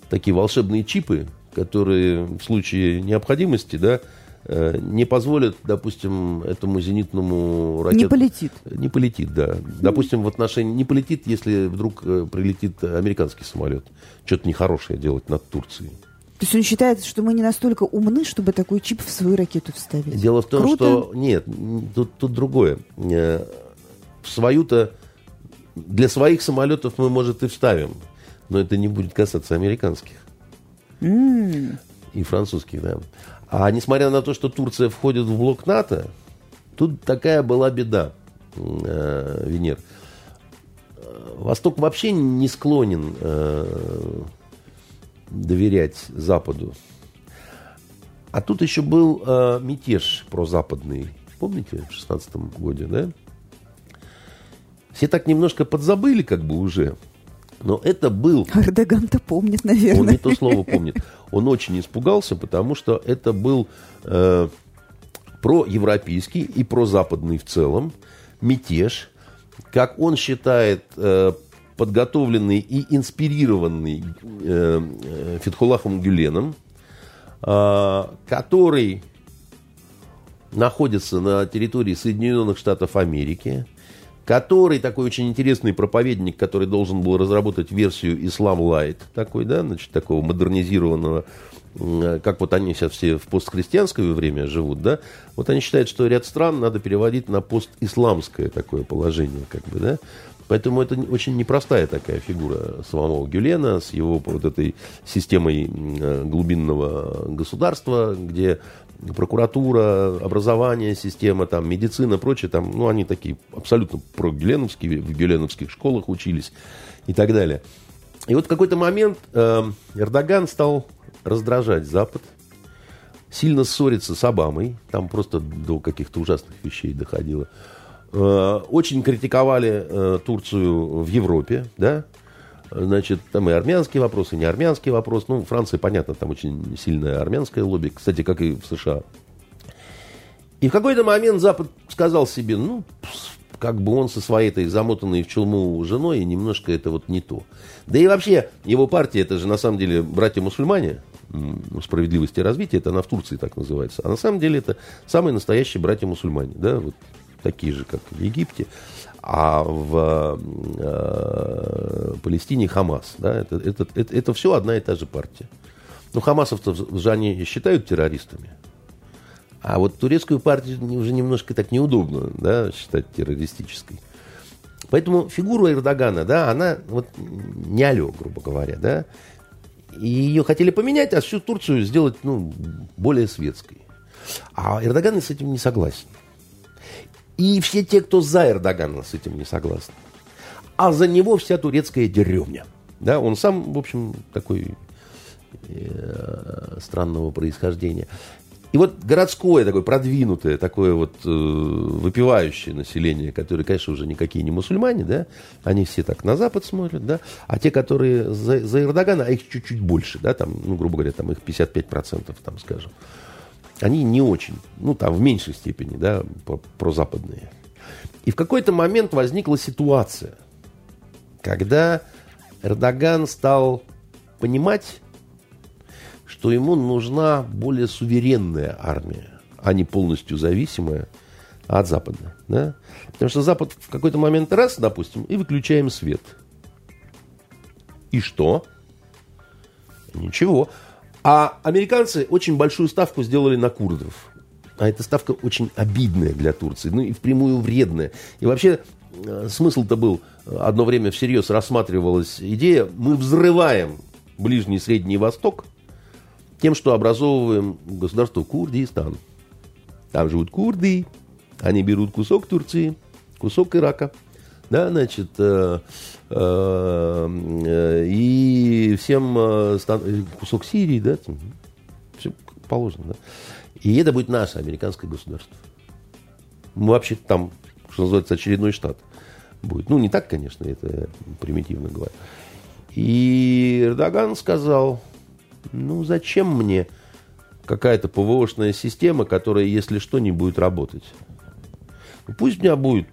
такие волшебные чипы, которые в случае необходимости, да, не позволят, допустим, этому зенитному ракету... Не полетит. Не полетит, да. Допустим, в отношении... Не полетит, если вдруг э, прилетит американский самолет. Что-то нехорошее делать над Турцией. То есть он считает, что мы не настолько умны, чтобы такой чип в свою ракету вставить. Дело в том, Круто. что... Нет, тут, тут другое. Э, в свою-то для своих самолетов мы, может, и вставим, но это не будет касаться американских. Mm. И французских, да. А несмотря на то, что Турция входит в блок НАТО, тут такая была беда, э, Венер. Восток вообще не склонен э, доверять Западу. А тут еще был э, мятеж прозападный. Помните, в 16 году, да? Все так немножко подзабыли как бы уже. Но это был... Эрдоган-то помнит, наверное. Он не то слово помнит. Он очень испугался, потому что это был э, проевропейский и прозападный в целом мятеж, как он считает, э, подготовленный и инспирированный э, э Фетхулахом Гюленом, э, который находится на территории Соединенных Штатов Америки, который такой очень интересный проповедник, который должен был разработать версию Ислам Лайт, такой, да, значит, такого модернизированного, как вот они сейчас все в постхристианское время живут, да, вот они считают, что ряд стран надо переводить на постисламское такое положение, как бы, да, Поэтому это очень непростая такая фигура самого Гюлена с его вот этой системой глубинного государства, где прокуратура, образование, система, там, медицина, прочее, там, ну, они такие абсолютно прогюленовские, в гюленовских школах учились и так далее. И вот в какой-то момент э, Эрдоган стал раздражать Запад, сильно ссориться с Обамой, там просто до каких-то ужасных вещей доходило. Э, очень критиковали э, Турцию в Европе, да, Значит, там и армянский вопрос, и не армянский вопрос. Ну, Франция, понятно, там очень сильное армянское лобби, кстати, как и в США. И в какой-то момент Запад сказал себе, ну, как бы он со своей этой замотанной в челму женой, немножко это вот не то. Да и вообще, его партия, это же на самом деле братья-мусульмане, справедливости и развития, это она в Турции так называется. А на самом деле это самые настоящие братья-мусульмане, да, вот такие же, как в Египте а в э, Палестине Хамас. Да? Это, это, это, это все одна и та же партия. Ну, Хамасов-то же они считают террористами. А вот турецкую партию уже немножко так неудобно да, считать террористической. Поэтому фигура Эрдогана, да, она вот не алё, грубо говоря, да. И ее хотели поменять, а всю Турцию сделать, ну, более светской. А Эрдоган с этим не согласен. И все те, кто за Эрдогана с этим не согласны. А за него вся турецкая деревня. Да, он сам, в общем, такой э, странного происхождения. И вот городское такое продвинутое, такое вот э, выпивающее население, которое, конечно, уже никакие не мусульмане, да, они все так на Запад смотрят, да, а те, которые за, за Эрдогана, а их чуть-чуть больше, да, там, ну, грубо говоря, там их 55%, там, скажем, они не очень, ну, там, в меньшей степени, да, прозападные. И в какой-то момент возникла ситуация, когда Эрдоган стал понимать, что ему нужна более суверенная армия, а не полностью зависимая от Запада. Да? Потому что Запад в какой-то момент раз, допустим, и выключаем свет. И что? Ничего. А американцы очень большую ставку сделали на курдов. А эта ставка очень обидная для Турции, ну и впрямую вредная. И вообще э, смысл-то был, одно время всерьез рассматривалась идея, мы взрываем Ближний и Средний Восток, тем, что образовываем государство Курдистан. Там живут курды, они берут кусок Турции, кусок Ирака, да, значит, э, э, э, и всем э, стан, кусок Сирии, да, все положено, да. И это будет наше американское государство. Мы вообще там, что называется, очередной штат будет. Ну, не так, конечно, это примитивно говоря. И Эрдоган сказал, ну, зачем мне какая-то ПВОшная система, которая, если что, не будет работать? Ну, пусть у меня будет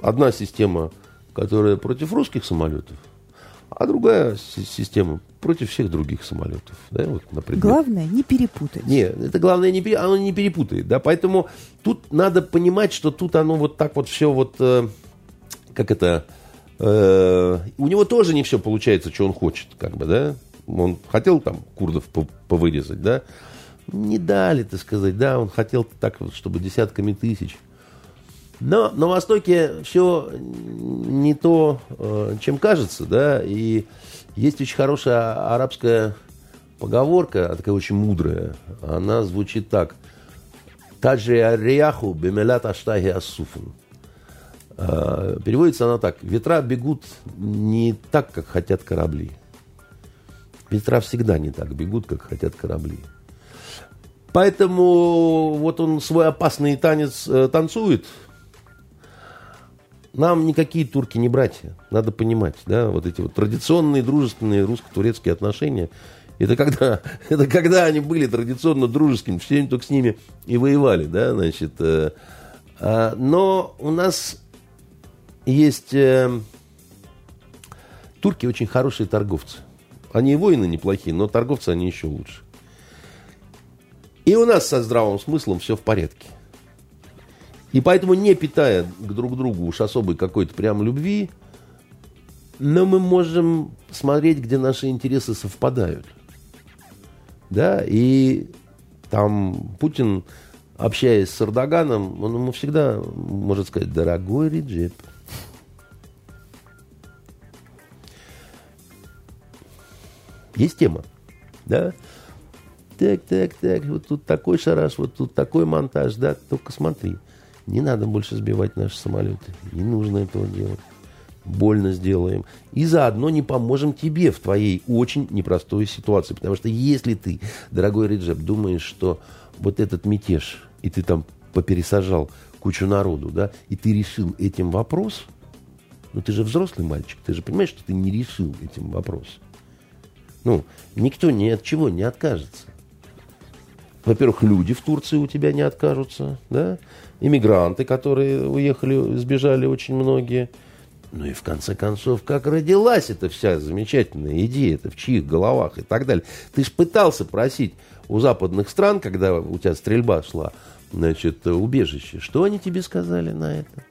одна система, которая против русских самолетов, а другая система против всех других самолетов. Да, вот, например. Главное не перепутать. Нет, это главное не оно не перепутает. Да, поэтому тут надо понимать, что тут оно вот так вот все вот, э, как это, э, у него тоже не все получается, что он хочет, как бы, да. Он хотел там курдов повырезать, да? Не дали, так сказать, да, он хотел так вот, чтобы десятками тысяч. Но на Востоке все не то, э, чем кажется, да, и есть очень хорошая арабская поговорка, такая очень мудрая, она звучит так. Таджи арияху бемелят аштаги ассуфун. Э, переводится она так. Ветра бегут не так, как хотят корабли. Ветра всегда не так бегут, как хотят корабли. Поэтому вот он свой опасный танец э, танцует. Нам никакие турки не братья, надо понимать, да, вот эти вот традиционные дружественные русско-турецкие отношения, это когда, *laughs* это когда они были традиционно дружескими, все они только с ними и воевали, да, значит. Э, э, но у нас есть э, турки очень хорошие торговцы. Они и воины неплохие, но торговцы они еще лучше. И у нас со здравым смыслом все в порядке. И поэтому, не питая к друг другу уж особой какой-то прям любви, но мы можем смотреть, где наши интересы совпадают. Да, и там Путин, общаясь с Эрдоганом, он ему всегда может сказать, дорогой Реджеп, Есть тема, да? Так, так, так, вот тут такой шараш, вот тут такой монтаж, да? Только смотри, не надо больше сбивать наши самолеты. Не нужно этого делать. Больно сделаем. И заодно не поможем тебе в твоей очень непростой ситуации. Потому что если ты, дорогой Реджеп, думаешь, что вот этот мятеж, и ты там попересажал кучу народу, да, и ты решил этим вопрос, ну ты же взрослый мальчик, ты же понимаешь, что ты не решил этим вопрос. Ну, никто ни от чего не откажется. Во-первых, люди в Турции у тебя не откажутся, да? Иммигранты, которые уехали, сбежали очень многие. Ну и в конце концов, как родилась эта вся замечательная идея, это в чьих головах и так далее. Ты же пытался просить у западных стран, когда у тебя стрельба шла, значит, убежище. Что они тебе сказали на это?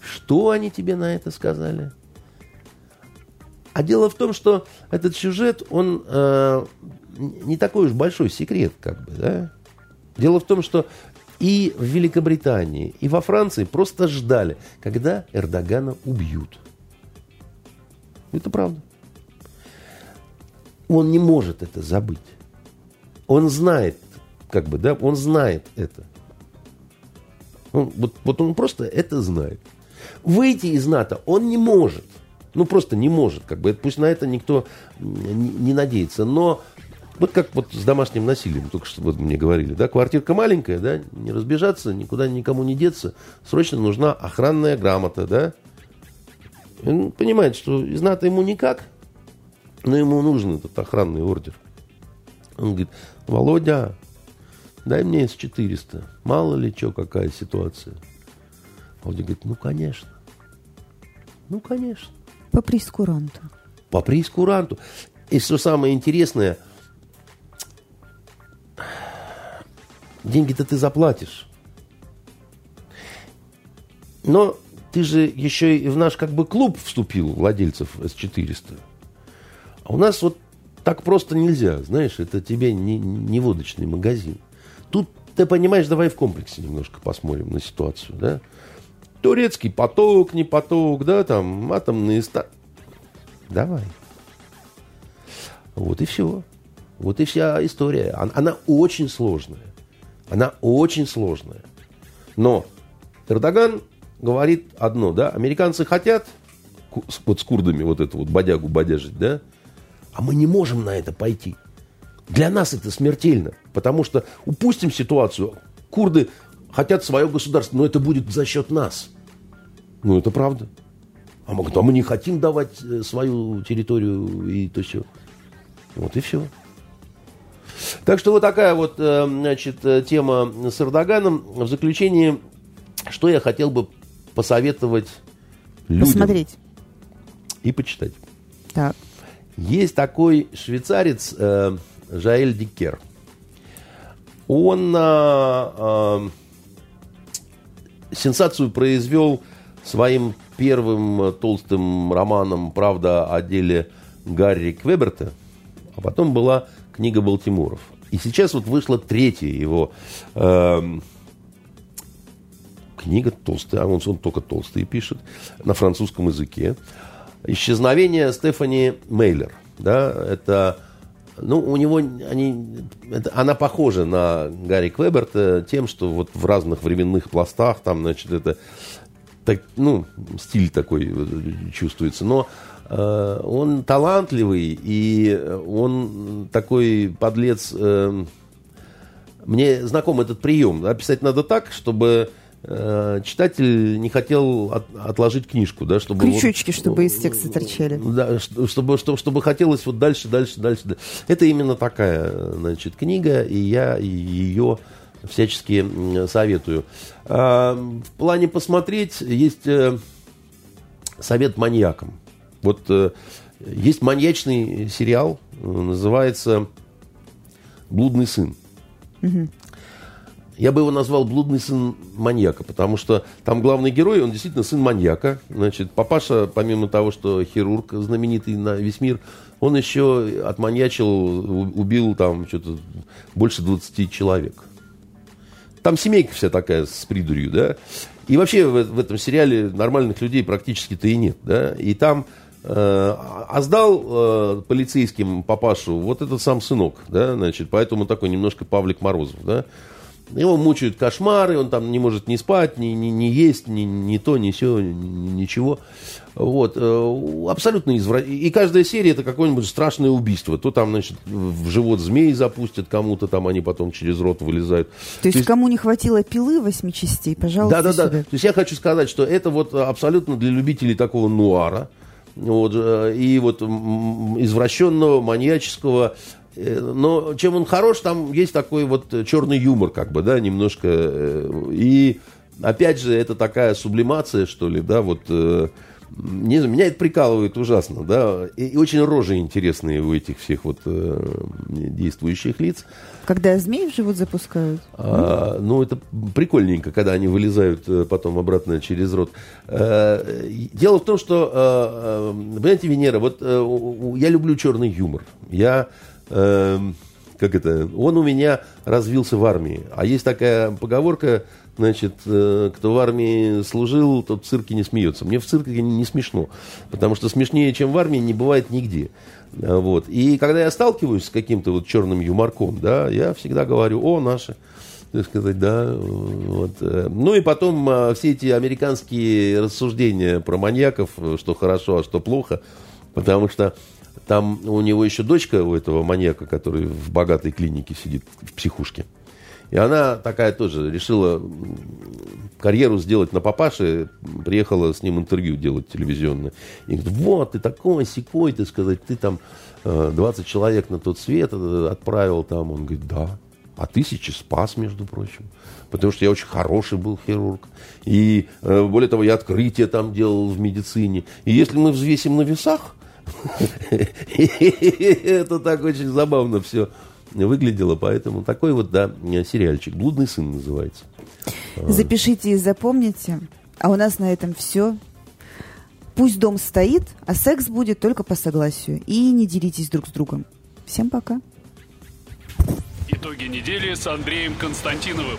Что они тебе на это сказали? А дело в том, что этот сюжет, он э, не такой уж большой секрет, как бы, да. Дело в том, что и в Великобритании, и во Франции просто ждали, когда Эрдогана убьют. Это правда. Он не может это забыть. Он знает, как бы, да, он знает это. Он, вот, вот он просто это знает. Выйти из НАТО он не может. Ну, просто не может. Как бы, пусть на это никто не, не надеется. Но вот как вот с домашним насилием, только что вот мне говорили, да, квартирка маленькая, да, не разбежаться, никуда никому не деться, срочно нужна охранная грамота, да. Он понимает, что из НАТО ему никак, но ему нужен этот охранный ордер. Он говорит, Володя, дай мне С-400, мало ли что, какая ситуация. Володя говорит, ну, конечно, ну, конечно. По прескуранту. По прескуранту. И что самое интересное, деньги-то ты заплатишь. Но ты же еще и в наш как бы клуб вступил, владельцев С-400. А у нас вот так просто нельзя, знаешь, это тебе не, не водочный магазин. Тут, ты понимаешь, давай в комплексе немножко посмотрим на ситуацию, да? Турецкий поток, не поток, да, там атомные ста... Давай. Вот и все. Вот и вся история. Она, она очень сложная. Она очень сложная. Но Эрдоган говорит одно, да, американцы хотят вот с курдами вот эту вот бодягу бодяжить, да, а мы не можем на это пойти. Для нас это смертельно, потому что упустим ситуацию, курды хотят свое государство, но это будет за счет нас. Ну, это правда. А мы, а мы не хотим давать э, свою территорию и то все. Вот и все. Так что вот такая вот, э, значит, э, тема с Эрдоганом. В заключение, что я хотел бы посоветовать людям. Посмотреть. И почитать. Так. Есть такой швейцарец э, Жаэль Дикер. Он э, э, сенсацию произвел своим первым толстым романом «Правда о деле Гарри Квеберта», а потом была книга Балтиморов. И сейчас вот вышла третья его э, книга толстая, а он, он только толстые пишет, на французском языке. «Исчезновение Стефани Мейлер». Да, это ну, у него они, это, она похожа на Гарри Квеберта тем, что вот в разных временных пластах там, значит, это так, ну, стиль такой чувствуется. Но он талантливый, и он такой подлец. Э, мне знаком этот прием. Да? Писать надо так, чтобы э, читатель не хотел от, отложить книжку, да, чтобы крючочки, вот, чтобы из текста торчали, да, чтобы, чтобы чтобы хотелось вот дальше, дальше, дальше. Это именно такая, значит, книга, и я ее всячески советую. А, в плане посмотреть есть э, совет маньякам. Вот э, есть маньячный сериал, называется «Блудный сын». Угу. Я бы его назвал «Блудный сын маньяка», потому что там главный герой, он действительно сын маньяка. Значит, папаша, помимо того, что хирург знаменитый на весь мир, он еще отманьячил, убил там что-то больше 20 человек. Там семейка вся такая с придурью, да. И вообще в, в этом сериале нормальных людей практически-то и нет, да. И там э, а сдал э, полицейским папашу вот этот сам сынок, да, значит, поэтому такой немножко Павлик Морозов, да. Его мучают кошмары, он там не может ни спать, ни, ни, ни есть, ни, ни то, ни все, ни, ничего. Вот. Э, абсолютно изврат... И каждая серия это какое-нибудь страшное убийство. То там, значит, в живот змеи запустят кому-то, там они потом через рот вылезают. То есть, То есть... кому не хватило пилы восьми частей, пожалуйста, Да, да, да. То есть я хочу сказать, что это вот абсолютно для любителей такого нуара. Вот, э, и вот извращенного, маньяческого, э, но чем он хорош, там есть такой вот черный юмор, как бы, да, немножко. И опять же, это такая сублимация, что ли, да, вот не знаю, меня это прикалывает ужасно, да, и, и очень рожи интересные у этих всех вот э, действующих лиц. Когда змей в живот запускают? А, ну, это прикольненько, когда они вылезают э, потом обратно через рот. А, дело в том, что, а, понимаете, Венера, вот а, я люблю черный юмор. Я... А, как это, он у меня развился в армии. А есть такая поговорка, значит, э, кто в армии служил, тот в цирке не смеется. Мне в цирке не смешно, потому что смешнее, чем в армии, не бывает нигде. А, вот. И когда я сталкиваюсь с каким-то вот черным юморком, да, я всегда говорю, о, наши, так сказать, да. Вот. Ну и потом а, все эти американские рассуждения про маньяков, что хорошо, а что плохо, потому что там у него еще дочка у этого маньяка, который в богатой клинике сидит, в психушке. И она такая тоже решила карьеру сделать на папаше, приехала с ним интервью делать телевизионное. И говорит, вот, ты такой, секой, ты сказать, ты там 20 э, человек на тот свет э, отправил там. Он говорит, да, а тысячи спас, между прочим. Потому что я очень хороший был хирург. И э, более того, я открытие там делал в медицине. И если мы взвесим на весах, *laughs* это так очень забавно все выглядело. Поэтому такой вот, да, сериальчик. «Блудный сын» называется. Запишите и запомните. А у нас на этом все. Пусть дом стоит, а секс будет только по согласию. И не делитесь друг с другом. Всем пока. Итоги недели с Андреем Константиновым.